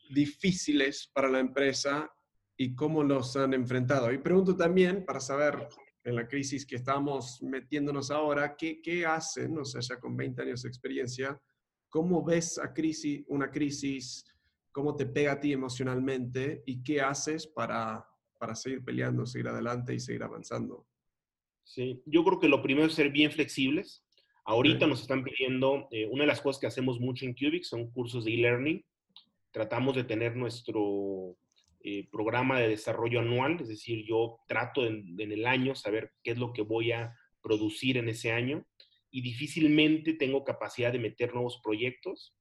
Speaker 3: difíciles para la empresa y cómo los han enfrentado? Y pregunto también para saber en la crisis que estamos metiéndonos ahora, ¿qué, qué hacen, o sea, ya con 20 años de experiencia, cómo ves a crisis, una crisis? cómo te pega a ti emocionalmente y qué haces para, para seguir peleando, seguir adelante y seguir avanzando.
Speaker 2: Sí, yo creo que lo primero es ser bien flexibles. Ahorita nos están pidiendo, eh, una de las cosas que hacemos mucho en Cubic son cursos de e-learning. Tratamos de tener nuestro eh, programa de desarrollo anual, es decir, yo trato en, el año saber qué es lo que voy a producir en ese año y difícilmente tengo capacidad de meter nuevos proyectos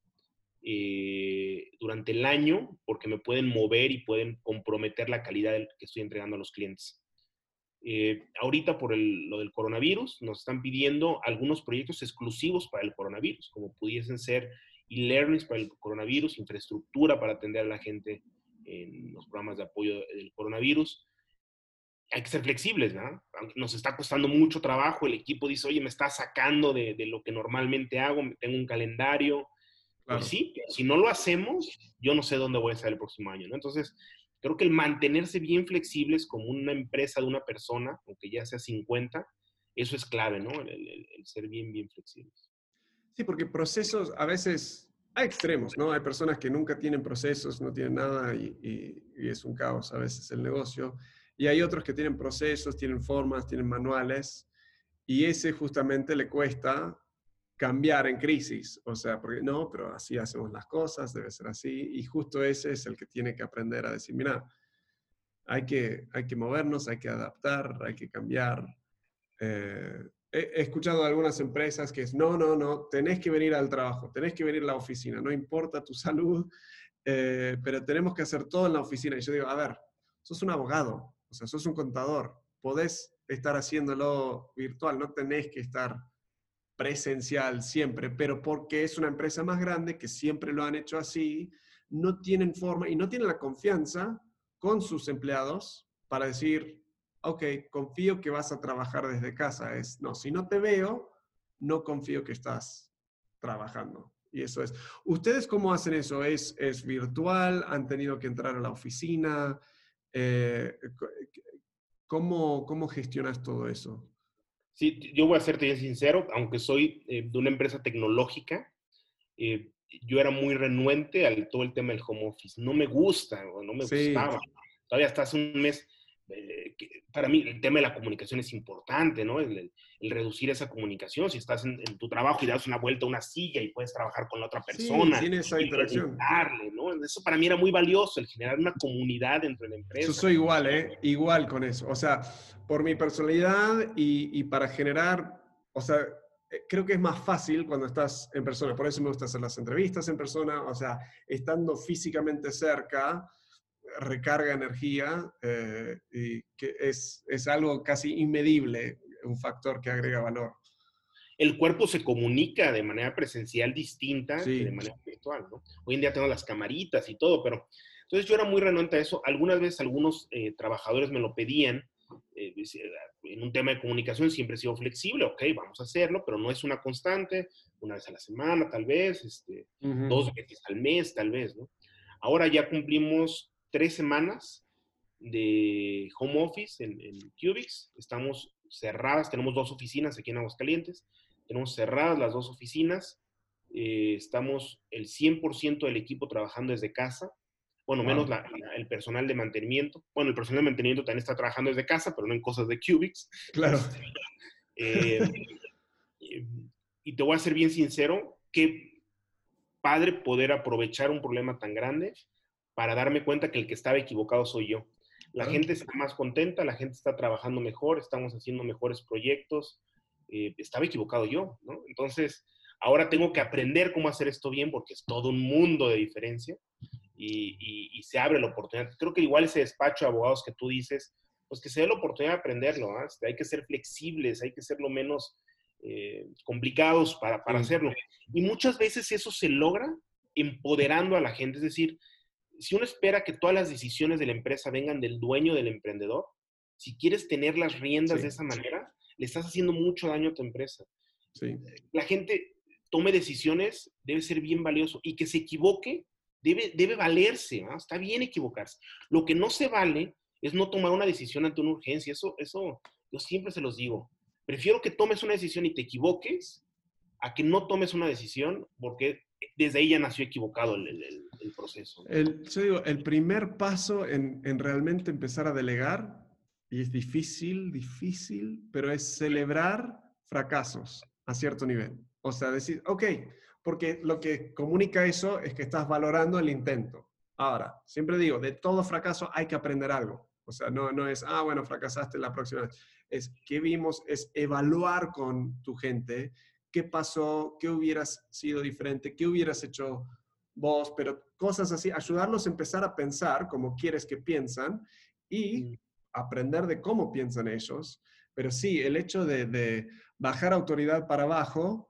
Speaker 2: eh, durante el año porque me pueden mover y pueden comprometer la calidad que estoy entregando a los clientes. Eh, ahorita por lo del coronavirus nos están pidiendo algunos proyectos exclusivos para el coronavirus, como pudiesen ser e-learnings para el coronavirus, infraestructura para atender a la gente en los programas de apoyo del coronavirus. Hay que ser flexibles, ¿verdad? Nos está costando mucho trabajo, el equipo dice, oye, me está sacando de, de lo que normalmente hago, tengo un calendario, pues sí, si no lo hacemos, yo no sé dónde voy a estar el próximo año, ¿no? Entonces, creo que el mantenerse bien flexibles como una empresa de una persona, aunque ya sea 50, eso es clave, ¿no? El, ser bien, bien flexibles.
Speaker 3: Sí, porque procesos a veces hay extremos, ¿no? Hay personas que nunca tienen procesos, no tienen nada y, es un caos a veces el negocio. Y hay otros que tienen procesos, tienen formas, tienen manuales y ese justamente le cuesta cambiar en crisis. O sea, porque no, pero así hacemos las cosas, debe ser así. Y justo ese es el que tiene que aprender a decir, mira, hay que, hay que movernos, hay que adaptar, hay que cambiar. Eh, he, escuchado algunas empresas que es, no, no, no, tenés que venir al trabajo, tenés que venir a la oficina, no importa tu salud, eh, pero tenemos que hacer todo en la oficina. Y yo digo, a ver, sos un abogado, o sea, sos un contador, podés estar haciéndolo virtual, no tenés que estar presencial siempre, pero porque es una empresa más grande que siempre lo han hecho así, no tienen forma y no tienen la confianza con sus empleados para decir, ok, confío que vas a trabajar desde casa. Es, no, si no te veo, no confío que estás trabajando. Y eso es. ¿Ustedes cómo hacen eso? ¿Es, es virtual? ¿Han tenido que entrar a la oficina? Eh, ¿cómo, ¿Cómo gestionas todo eso?
Speaker 2: Sí, yo voy a serte bien sincero, aunque soy eh, de una empresa tecnológica, eh, yo era muy renuente al todo el tema del home office. No me gusta, no me gustaba. Todavía hasta hace un mes eh, para mí el tema de la comunicación es importante, ¿no? El, reducir esa comunicación. Si estás en, tu trabajo y das una vuelta a una silla y puedes trabajar con la otra persona.
Speaker 3: Sí, esa interacción.
Speaker 2: ¿no? Eso para mí era muy valioso, el generar una comunidad dentro de la empresa.
Speaker 3: Yo soy igual, ¿eh? Igual con eso. O sea, por mi personalidad y, y para generar, o sea, eh, creo que es más fácil cuando estás en persona. Por eso me gusta hacer las entrevistas en persona. O sea, estando físicamente cerca recarga energía eh, y que es, es algo casi inmedible, un factor que agrega valor.
Speaker 2: El cuerpo se comunica de manera presencial distinta que de manera virtual, ¿no? Hoy en día tengo las camaritas y todo, pero entonces yo era muy renuente a eso. Algunas veces algunos eh, trabajadores me lo pedían. Eh, en un tema de comunicación siempre he sido flexible, ok, vamos a hacerlo, pero no es una constante, una vez a la semana tal vez, este, dos veces al mes tal vez, ¿no? Ahora ya cumplimos tres semanas de home office en, en Cubix. Estamos cerradas, tenemos dos oficinas aquí en Aguascalientes. Tenemos cerradas las dos oficinas. Eh, estamos el 100% del equipo trabajando desde casa. Bueno, menos el personal de mantenimiento. Bueno, el personal de mantenimiento también está trabajando desde casa, pero no en cosas de Cubix.
Speaker 3: Claro.
Speaker 2: Eh, y te voy a ser bien sincero, qué padre poder aprovechar un problema tan grande para darme cuenta que el que estaba equivocado soy yo. La gente está más contenta, la gente está trabajando mejor, estamos haciendo mejores proyectos. Eh, estaba equivocado yo, ¿no? Entonces, ahora tengo que aprender cómo hacer esto bien porque es todo un mundo de diferencia y, se abre la oportunidad. Creo que igual ese despacho de abogados que tú dices, pues que se dé la oportunidad de aprenderlo. ¿ah? Este, hay que ser flexibles, hay que ser lo menos eh, complicados para, para hacerlo. Y muchas veces eso se logra empoderando a la gente, es decir, si uno espera que todas las decisiones de la empresa vengan del dueño del emprendedor, si quieres tener las riendas de esa manera, le estás haciendo mucho daño a tu empresa. La gente tome decisiones, debe ser bien valioso y que se equivoque, debe, debe valerse, está bien equivocarse. Lo que no se vale es no tomar una decisión ante una urgencia, eso, eso yo siempre se los digo. Prefiero que tomes una decisión y te equivoques a que no tomes una decisión porque desde ahí ya nació equivocado el, proceso.
Speaker 3: El, yo digo, el primer paso en, en, realmente empezar a delegar, y es difícil, difícil, pero es celebrar fracasos a cierto nivel. O sea, decir, ok, porque lo que comunica eso es que estás valorando el intento. Ahora, siempre digo, de todo fracaso hay que aprender algo. O sea, no, no es, ah, bueno, fracasaste la próxima vez. Es que vimos, es evaluar con tu gente qué pasó, qué hubieras sido diferente, qué hubieras hecho vos, pero cosas así, ayudarlos a empezar a pensar como quieres que piensan y mm. aprender de cómo piensan ellos. Pero sí, el hecho de, bajar autoridad para abajo,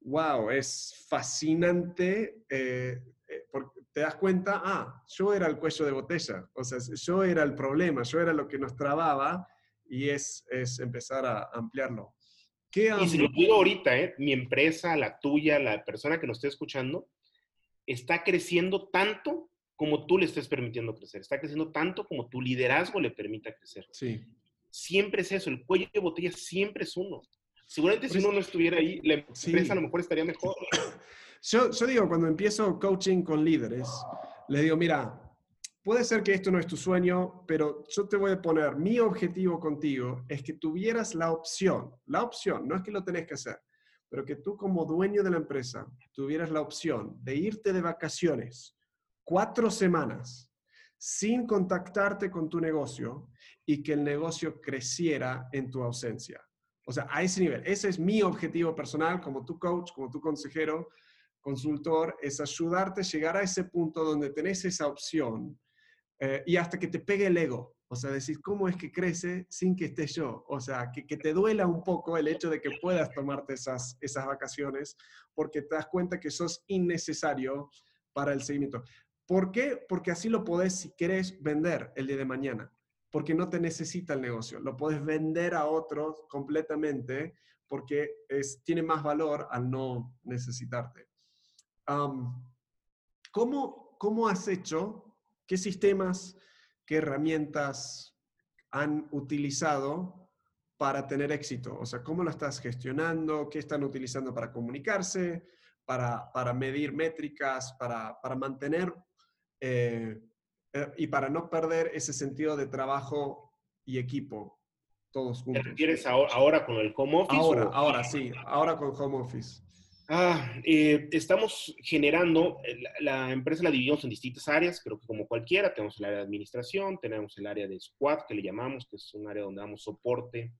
Speaker 3: wow, es fascinante. Eh, eh, porque te das cuenta, ah, yo era el cuello de botella, o sea, yo era el problema, yo era lo que nos trababa y es, es empezar a ampliarlo
Speaker 2: y si lo digo ahorita, ¿eh? mi empresa, la tuya, la persona que nos esté escuchando, está creciendo tanto como tú le estés permitiendo crecer. Está creciendo tanto como tu liderazgo le permita crecer.
Speaker 3: Sí.
Speaker 2: Siempre es eso, el cuello de botella siempre es uno. Seguramente si uno no estuviera ahí, la empresa a lo mejor estaría mejor.
Speaker 3: Yo, yo digo, cuando empiezo coaching con líderes, le digo, mira, puede ser que esto no es tu sueño, pero yo te voy a poner, mi objetivo contigo es que tuvieras la opción, la opción, no es que lo tenés que hacer, pero que tú como dueño de la empresa tuvieras la opción de irte de vacaciones cuatro semanas sin contactarte con tu negocio y que el negocio creciera en tu ausencia. O sea, a ese nivel. Ese es mi objetivo personal como tu coach, como tu consejero, consultor, es ayudarte a llegar a ese punto donde tenés esa opción eh, y hasta que te pegue el ego. O sea, decir, ¿cómo es que crece sin que esté yo? O sea, que, que, te duela un poco el hecho de que puedas tomarte esas, esas vacaciones porque te das cuenta que sos innecesario para el seguimiento. ¿Por qué? Porque así lo podés, si querés, vender el día de mañana. Porque no te necesita el negocio. Lo podés vender a otros completamente porque es, tiene más valor al no necesitarte. ¿cómo, ¿Cómo has hecho ¿Qué sistemas, qué herramientas han utilizado para tener éxito? O sea, ¿cómo lo estás gestionando? ¿Qué están utilizando para comunicarse? Para, para medir métricas, para, para mantener eh, eh, y para no perder ese sentido de trabajo y equipo todos juntos.
Speaker 2: ¿Te refieres ahora, con el home office?
Speaker 3: Ahora, ahora sí, ahora con home office.
Speaker 2: Ah, eh, estamos generando, eh, la, empresa la dividimos en distintas áreas, creo que como cualquiera, tenemos el área de administración, tenemos el área de squad, que le llamamos, que es un área donde damos soporte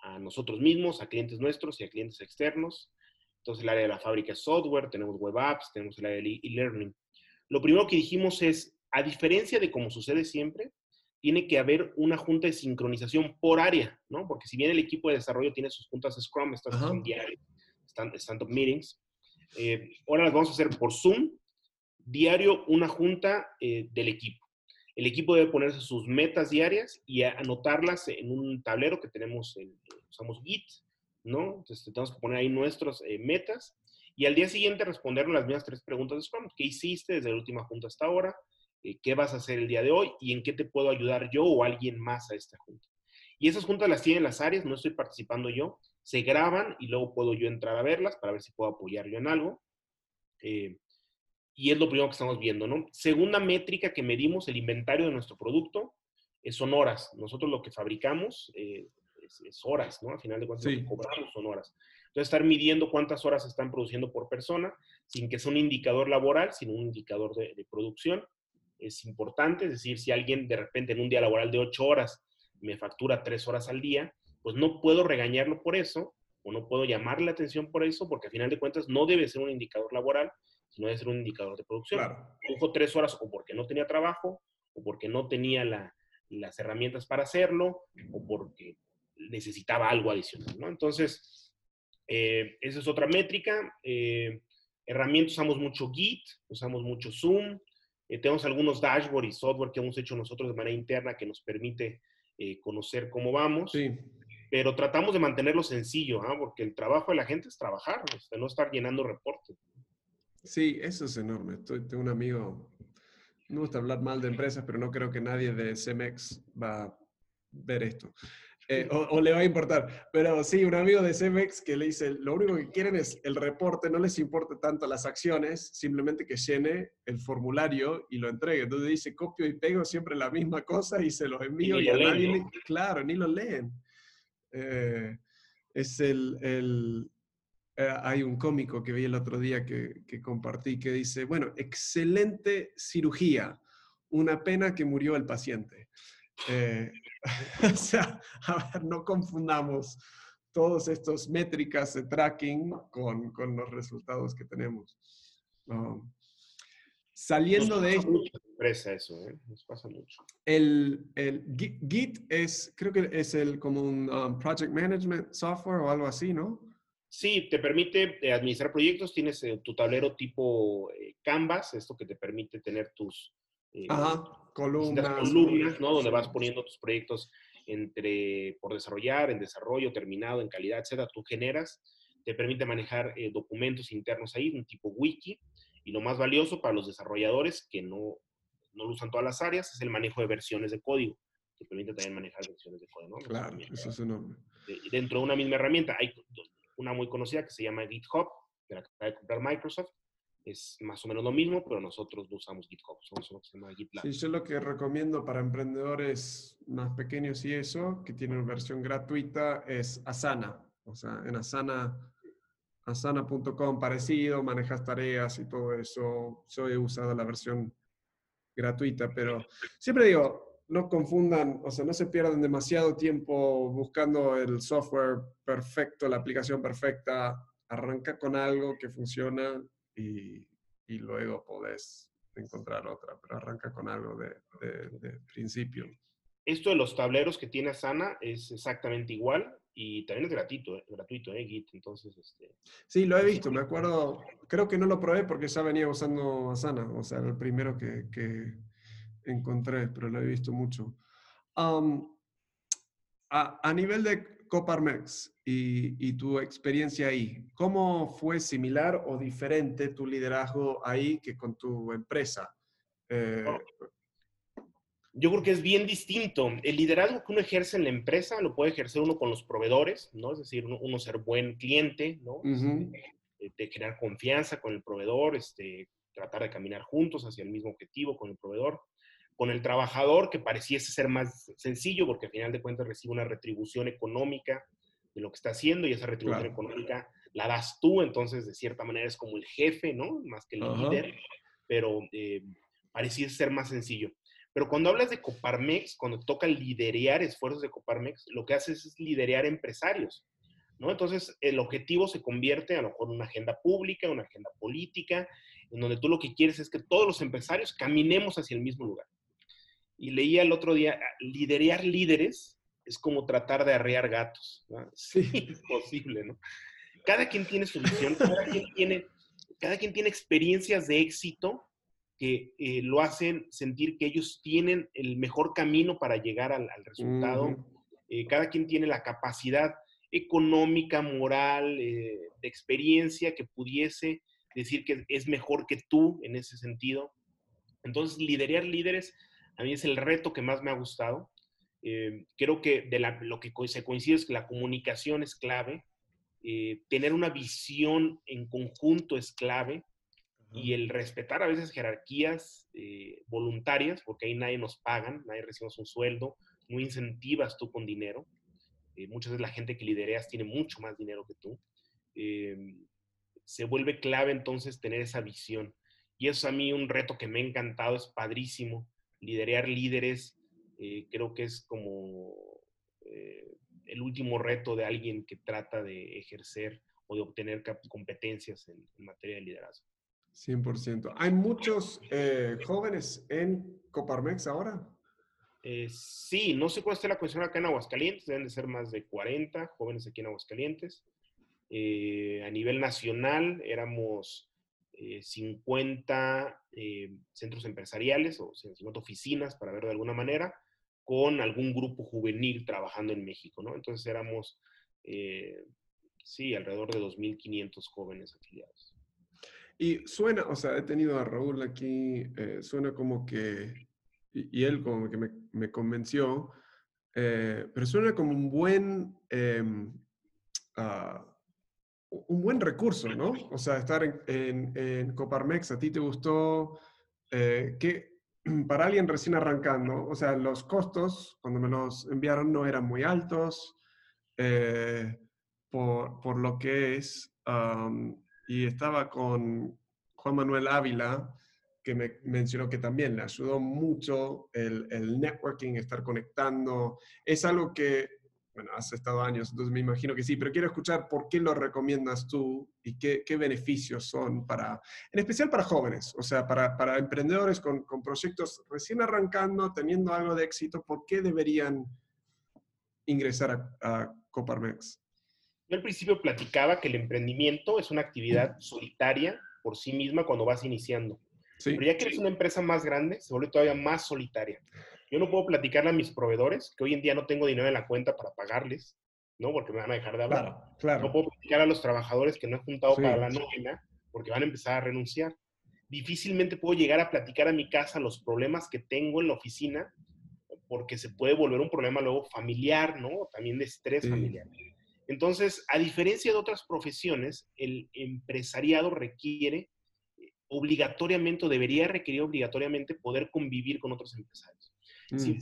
Speaker 2: a nosotros mismos, a clientes nuestros y a clientes externos. Entonces el área de la fábrica es software, tenemos web apps, tenemos el área de e-learning. Lo primero que dijimos es, a diferencia de como sucede siempre, tiene que haber una junta de sincronización por área, ¿no? Porque si bien el equipo de desarrollo tiene sus juntas Scrum, estas son diarias, stand-up meetings. Eh, ahora las vamos a hacer por Zoom, diario una junta eh, del equipo. El equipo debe ponerse sus metas diarias y anotarlas en un tablero que tenemos, en, usamos Git, ¿no? Entonces tenemos que poner ahí nuestras eh, metas y al día siguiente responder las mismas tres preguntas de Scrum. ¿Qué hiciste desde la última junta hasta ahora? ¿Qué vas a hacer el día de hoy? ¿Y en qué te puedo ayudar yo o alguien más a esta junta? Y esas juntas las tienen las áreas, no estoy participando yo, se graban y luego puedo yo entrar a verlas para ver si puedo apoyar yo en algo. Eh, y es lo primero que estamos viendo, ¿no? Segunda métrica que medimos, el inventario de nuestro producto, son horas. Nosotros lo que fabricamos eh, es, horas, ¿no? Al final de cuentas, lo que cobramos son horas. Entonces, estar midiendo cuántas horas están produciendo por persona, sin que sea un indicador laboral, sino un indicador de, producción, es importante, es decir, si alguien de repente en un día laboral de ocho horas me factura tres horas al día, pues no puedo regañarlo por eso o no puedo llamarle la atención por eso, porque al final de cuentas no debe ser un indicador laboral, sino debe ser un indicador de producción. Claro. tres horas o porque no tenía trabajo, o porque no tenía las herramientas para hacerlo, o porque necesitaba algo adicional, ¿no? Entonces, eh, esa es otra métrica. Eh, herramientas, usamos mucho Git, usamos mucho Zoom, eh, tenemos algunos dashboards y software que hemos hecho nosotros de manera interna que nos permite conocer cómo vamos. Sí pero tratamos de mantenerlo sencillo, ¿ah? porque el trabajo de la gente es trabajar, no estar llenando reportes.
Speaker 3: Sí, eso es enorme. tengo un amigo, no me gusta hablar mal de empresas, pero no creo que nadie de Cemex va a ver esto. Eh, o, le va a importar. Pero sí, un amigo de Cemex que le dice, lo único que quieren es el reporte, no les importa tanto las acciones, simplemente que llene el formulario y lo entregue. Entonces dice, copio y pego siempre la misma cosa y se los envío y, a nadie, claro, ni lo leen. Eh, es el, el eh, hay un cómico que vi el otro día que, que, compartí que dice, bueno, excelente cirugía, una pena que murió el paciente. Eh, o sea, a ver, no confundamos todos estos métricas de tracking con, con los resultados que tenemos. Um, Saliendo de
Speaker 2: esto. Empresa eso, ¿eh? Nos pasa mucho.
Speaker 3: El, el, Git es, creo que es el como un um, project management software o algo así, ¿no?
Speaker 2: Sí, te permite eh, administrar proyectos. Tienes eh, tu tablero tipo Canvas, esto que te permite tener tus
Speaker 3: columnas,
Speaker 2: columnas ¿no? Donde vas poniendo tus proyectos entre por desarrollar, en desarrollo, terminado, en calidad, etcétera. Tú generas, te permite manejar documentos internos ahí, un tipo wiki y lo más valioso para los desarrolladores que no, no lo usan todas las áreas es el manejo de versiones de código, que permite también manejar versiones de código. ¿no?
Speaker 3: Claro, eso es enorme.
Speaker 2: Dentro de una misma herramienta hay una muy conocida que se llama GitHub, que la acaba de comprar Microsoft. Es más o menos lo mismo, pero nosotros no usamos GitHub, somos lo que se GitLab.
Speaker 3: Sí, yo lo que recomiendo para emprendedores más pequeños y eso, que tienen versión gratuita, es Asana. O sea, en Asana asana.com parecido, manejas tareas y todo eso. Yo he usado la versión gratuita, pero siempre digo, no confundan, o sea, no se pierdan demasiado tiempo buscando el software perfecto, la aplicación perfecta. Arranca con algo que funciona y, y luego podés encontrar otra, pero arranca con algo de, de, de principio.
Speaker 2: Esto de los tableros que tiene Asana es exactamente igual y también es gratuito, eh, gratuito, ¿eh? Git, entonces, este...
Speaker 3: Sí, lo he visto, me acuerdo, creo que no lo probé porque ya venía usando Asana, o sea, el primero que, que encontré, pero lo he visto mucho. a, a, nivel de Coparmex y, y, tu experiencia ahí, ¿cómo fue similar o diferente tu liderazgo ahí que con tu empresa? Eh,
Speaker 2: yo creo que es bien distinto. El liderazgo que uno ejerce en la empresa lo puede ejercer uno con los proveedores, ¿no? Es decir, uno, ser buen cliente, ¿no? Este, de, generar confianza con el proveedor, este, tratar de caminar juntos hacia el mismo objetivo con el proveedor. Con el trabajador, que pareciese ser más sencillo, porque al final de cuentas recibe una retribución económica de lo que está haciendo y esa retribución económica la das tú, entonces de cierta manera es como el jefe, ¿no? Más que el líder, pero eh, pareciese ser más sencillo. Pero cuando hablas de Coparmex, cuando toca liderear esfuerzos de Coparmex, lo que haces es liderear empresarios, ¿no? Entonces, el objetivo se convierte a lo mejor en una agenda pública, una agenda política, en donde tú lo que quieres es que todos los empresarios caminemos hacia el mismo lugar. Y leía el otro día, liderear líderes es como tratar de arrear gatos, ¿no? Sí, es posible, ¿no? Cada quien tiene su visión, cada quien tiene, cada quien tiene experiencias de éxito que eh, lo hacen sentir que ellos tienen el mejor camino para llegar al, resultado. Eh, cada quien tiene la capacidad económica, moral, eh, de experiencia que pudiese decir que es mejor que tú en ese sentido. Entonces, liderar líderes a mí es el reto que más me ha gustado. creo que de lo que se coincide es que la comunicación es clave, tener una visión en conjunto es clave, y el respetar a veces jerarquías eh, voluntarias, porque ahí nadie nos pagan, nadie recibimos un sueldo, no incentivas tú con dinero. Eh, muchas veces la gente que lidereas tiene mucho más dinero que tú. Eh, se vuelve clave entonces tener esa visión. Y eso a mí un reto que me ha encantado, es padrísimo. Liderear líderes, eh, creo que es como eh, el último reto de alguien que trata de ejercer o de obtener competencias en, materia de liderazgo.
Speaker 3: 100%. ¿Hay muchos eh, jóvenes en Coparmex ahora?
Speaker 2: sí, no sé cuál es la cuestión acá en Aguascalientes, deben de ser más de 40 jóvenes aquí en Aguascalientes. a nivel nacional éramos 50 centros empresariales o 50 oficinas, para ver de alguna manera con algún grupo juvenil trabajando en México, ¿no? Entonces éramos, eh, sí, alrededor de 2.500 jóvenes afiliados.
Speaker 3: Y suena, o sea, he tenido a Raúl aquí, eh, suena como que, y, él como que me, convenció, eh, pero suena como un buen, em, ah, un buen recurso, ¿no? O sea, estar en, en, Coparmex, ¿a ti te gustó? ¿qué, para alguien recién arrancando, o sea, los costos cuando me los enviaron no eran muy altos eh, por, por, lo que es, y estaba con Juan Manuel Ávila, que me mencionó que también le ayudó mucho el, el networking, estar conectando. Es algo que bueno, has estado años, entonces me imagino que sí, pero quiero escuchar por qué lo recomiendas tú y qué, qué beneficios son para, en especial para jóvenes, o sea, para, para emprendedores con, con, proyectos recién arrancando, teniendo algo de éxito, ¿por qué deberían ingresar a, Coparmex?
Speaker 2: Yo al principio platicaba que el emprendimiento es una actividad solitaria por sí misma cuando vas iniciando. Sí. Pero ya que eres una empresa más grande, se vuelve todavía más solitaria. Yo no puedo platicarle a mis proveedores, que hoy en día no tengo dinero en la cuenta para pagarles, ¿no? Porque me van a dejar de hablar. Claro, claro. No puedo platicar a los trabajadores que no he juntado para la nómina, porque van a empezar a renunciar. Difícilmente puedo llegar a platicar a mi casa los problemas que tengo en la oficina, porque se puede volver un problema luego familiar, ¿no? También de estrés familiar. Entonces, a diferencia de otras profesiones, el empresariado requiere eh, obligatoriamente, o debería requerir obligatoriamente poder convivir con otros empresarios. Mm.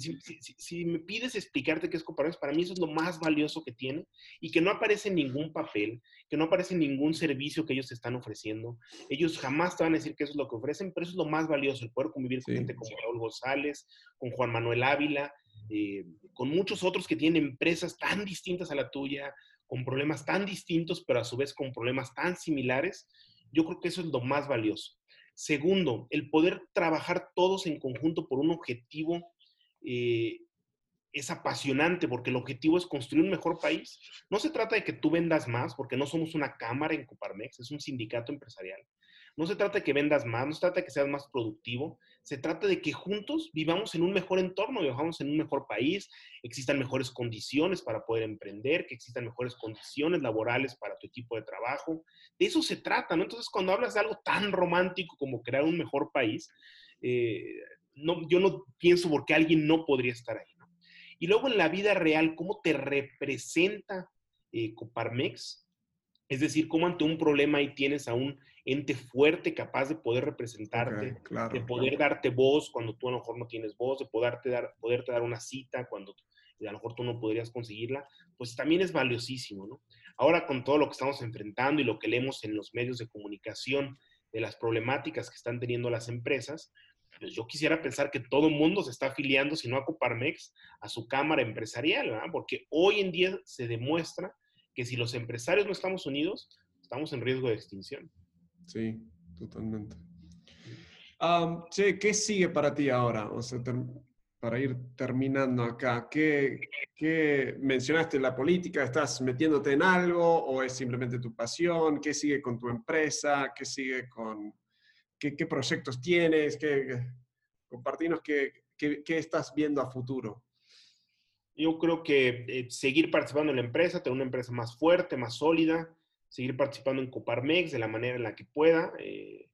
Speaker 2: Si, me pides explicarte qué es Coparmex, para mí eso es lo más valioso que tiene y que no aparece en ningún papel, que no aparece en ningún servicio que ellos están ofreciendo. Ellos jamás te van a decir que eso es lo que ofrecen, pero eso es lo más valioso, el poder convivir con gente como Raúl González, con Juan Manuel Ávila, eh, con muchos otros que tienen empresas tan distintas a la tuya, con problemas tan distintos, pero a su vez con problemas tan similares. Yo creo que eso es lo más valioso. Segundo, el poder trabajar todos en conjunto por un objetivo eh, es apasionante porque el objetivo es construir un mejor país. No se trata de que tú vendas más, porque no somos una cámara en Coparmex, es un sindicato empresarial. No se trata de que vendas más, no se trata de que seas más productivo, se trata de que juntos vivamos en un mejor entorno, vivamos en un mejor país, existan mejores condiciones para poder emprender, que existan mejores condiciones laborales para tu equipo de trabajo. De eso se trata, ¿no? Entonces, cuando hablas de algo tan romántico como crear un mejor país, eh, no, yo no pienso por qué alguien no podría estar ahí. Y luego en la vida real, ¿cómo te representa eh, Coparmex? Es decir, cómo ante un problema ahí tienes a un ente fuerte capaz de poder representarte, de poder darte voz cuando tú a lo mejor no tienes voz, de poderte dar, poderte dar una cita cuando a lo mejor tú no podrías conseguirla, pues también es valiosísimo, ¿no? Ahora con todo lo que estamos enfrentando y lo que leemos en los medios de comunicación de las problemáticas que están teniendo las empresas, yo quisiera pensar que todo el mundo se está afiliando, si no a Coparmex, a su cámara empresarial, ¿verdad? Porque hoy en día se demuestra que si los empresarios no estamos unidos, estamos en riesgo de extinción.
Speaker 3: Sí, totalmente. che, ¿qué sigue para ti ahora? O sea, para ir terminando acá, ¿qué, ¿qué, mencionaste la política? ¿Estás metiéndote en algo o es simplemente tu pasión? ¿Qué sigue con tu empresa? ¿Qué sigue con, qué, proyectos tienes, qué, compartinos qué, qué, estás viendo a futuro.
Speaker 2: Yo creo que eh, seguir participando en la empresa, tener una empresa más fuerte, más sólida, seguir participando en Coparmex de la manera en la que pueda. Eh,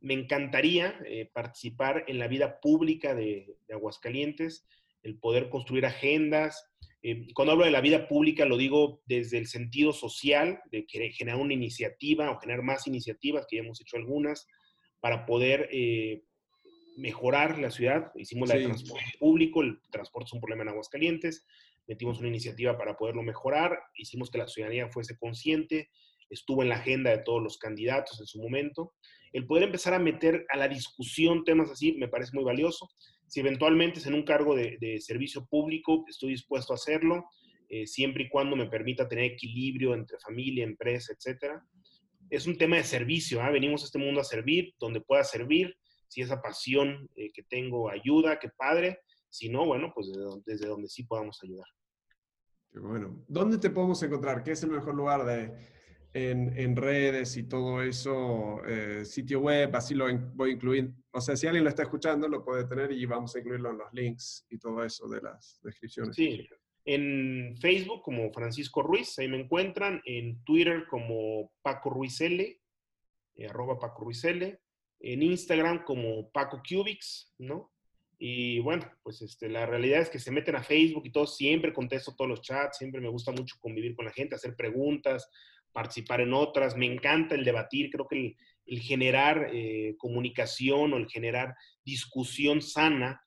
Speaker 2: me encantaría eh, participar en la vida pública de, de, Aguascalientes, el poder construir agendas. cuando hablo de la vida pública lo digo desde el sentido social, de generar una iniciativa o generar más iniciativas, que ya hemos hecho algunas, para poder eh, mejorar la ciudad. Hicimos la de transporte público, el transporte es un problema en Aguascalientes, metimos una iniciativa para poderlo mejorar, hicimos que la ciudadanía fuese consciente, estuvo en la agenda de todos los candidatos en su momento. El poder empezar a meter a la discusión temas así me parece muy valioso. Si eventualmente es en un cargo de, servicio público, estoy dispuesto a hacerlo, eh, siempre y cuando me permita tener equilibrio entre familia, empresa, etcétera. Es un tema de servicio, ¿ah? venimos a este mundo a servir, donde pueda servir, si esa pasión eh, que tengo ayuda, qué padre, si no, bueno, pues desde donde, sí podamos ayudar.
Speaker 3: Qué bueno. ¿Dónde te podemos encontrar? ¿Qué es el mejor lugar de, en, redes y todo eso, eh, sitio web, así lo voy a incluir. O sea, si alguien lo está escuchando, lo puede tener y vamos a incluirlo en los links y todo eso de las descripciones.
Speaker 2: Sí, en Facebook como Francisco Ruiz, ahí me encuentran, en Twitter como Paco Ruiz L, eh, arroba Paco Ruiz L, en Instagram como Paco Cubics, ¿no? Y bueno, pues este, la realidad es que se meten a Facebook y todo, siempre contesto todos los chats, siempre me gusta mucho convivir con la gente, hacer preguntas, participar en otras, me encanta el debatir, creo que el, generar eh, comunicación o el generar discusión sana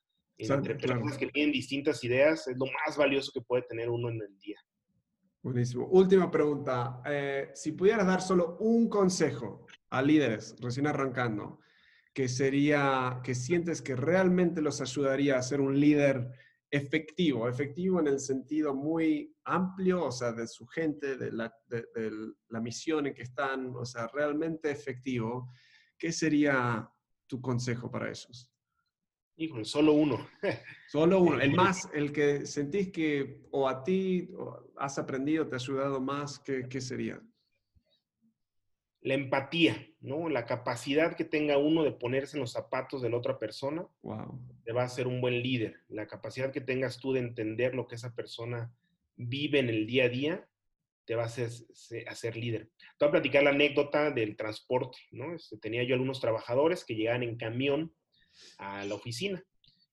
Speaker 2: entre personas que tienen distintas ideas es lo más valioso que puede tener uno en el día.
Speaker 3: Buenísimo. Última pregunta. Eh, si pudieras dar solo un consejo a líderes recién arrancando, que sería, que sientes que realmente los ayudaría a ser un líder efectivo, efectivo en el sentido muy amplio, o sea, de su gente, de la, de, la misión en que están, o sea, realmente efectivo, ¿qué sería tu consejo para ellos?
Speaker 2: Híjole, solo uno.
Speaker 3: Solo uno. El más, el que sentís que o a ti has aprendido, te ha ayudado más, ¿qué, qué sería?
Speaker 2: la empatía, ¿no? La capacidad que tenga uno de ponerse en los zapatos de la otra persona te va a ser un buen líder. La capacidad que tengas tú de entender lo que esa persona vive en el día a día te va a hacer, hacer líder. Te voy a platicar la anécdota del transporte, ¿no? Este, tenía yo algunos trabajadores que llegaban en camión a la oficina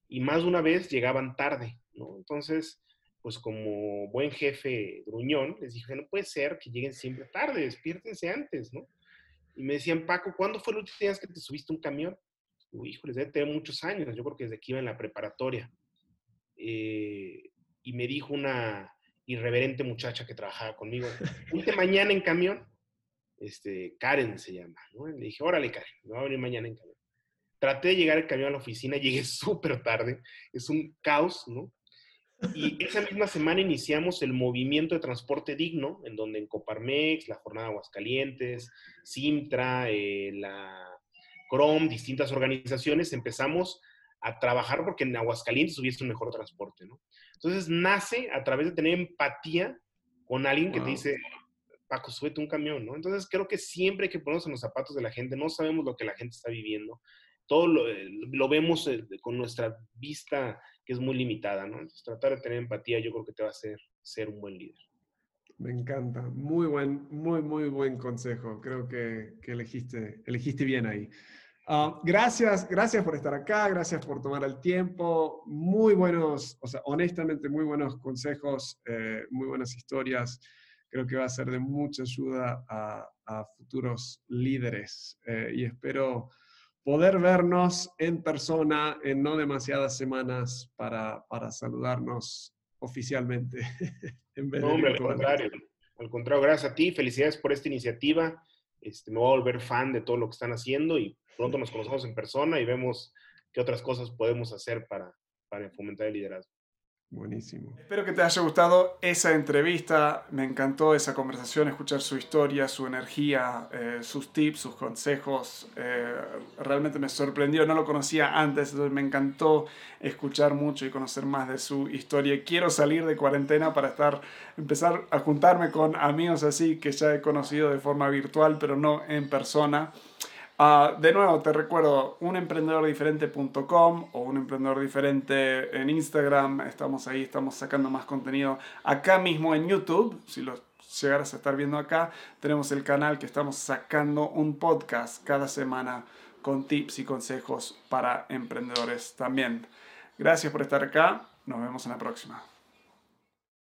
Speaker 2: y más de una vez llegaban tarde, ¿no? Entonces, pues como buen jefe gruñón, les dije, no puede ser que lleguen siempre tarde, despiértense antes, ¿no? Y me decían, Paco, ¿cuándo fue la última vez que te subiste un camión? Uy, híjole, debe tener muchos años, yo creo que desde que iba en la preparatoria. Eh, y me dijo una irreverente muchacha que trabajaba conmigo, ¿Fuiste mañana en camión? Este, Karen se llama, ¿no? le dije, órale, Karen, me voy a venir mañana en camión. Traté de llegar el camión a la oficina, llegué súper tarde, es un caos, ¿no? Y esa misma semana iniciamos el movimiento de transporte digno, en donde en Coparmex, la Jornada Aguascalientes, Simtra, eh, la CROM, distintas organizaciones, empezamos a trabajar porque en Aguascalientes hubiese un mejor transporte, ¿no? Entonces nace a través de tener empatía con alguien que te dice, Paco, súbete un camión, ¿no? Entonces creo que siempre hay que ponernos en los zapatos de la gente, no sabemos lo que la gente está viviendo, todo lo, eh, vemos eh, con nuestra vista que es muy limitada, ¿no? Entonces, tratar de tener empatía yo creo que te va a hacer ser un buen líder.
Speaker 3: Me encanta, muy buen, muy, muy buen consejo. Creo que, que elegiste, elegiste bien ahí. Ah, gracias, gracias por estar acá, gracias por tomar el tiempo. Muy buenos, o sea, honestamente, muy buenos consejos, eh, muy buenas historias. Creo que va a ser de mucha ayuda a, a futuros líderes eh, y espero poder vernos en persona en no demasiadas semanas para, para saludarnos oficialmente.
Speaker 2: en vez no, hombre, al contrario. Al contrario, gracias a ti. Felicidades por esta iniciativa. Este, me voy a volver fan de todo lo que están haciendo y pronto nos conocemos en persona y vemos qué otras cosas podemos hacer para, para fomentar el liderazgo.
Speaker 3: Buenísimo.
Speaker 1: Espero que te haya gustado esa entrevista. Me encantó esa conversación, escuchar su historia, su energía, eh, sus tips, sus consejos. Eh, realmente me sorprendió, no lo conocía antes, entonces me encantó escuchar mucho y conocer más de su historia. Quiero salir de cuarentena para estar, empezar a juntarme con amigos así que ya he conocido de forma virtual, pero no en persona. Ah, de nuevo, te recuerdo unemprendedordiferente.com o un emprendedor diferente en Instagram. Estamos ahí, estamos sacando más contenido acá mismo en YouTube. Si lo llegaras a estar viendo acá, tenemos el canal que estamos sacando un podcast cada semana con tips y consejos para emprendedores también. Gracias por estar acá. Nos vemos en la próxima.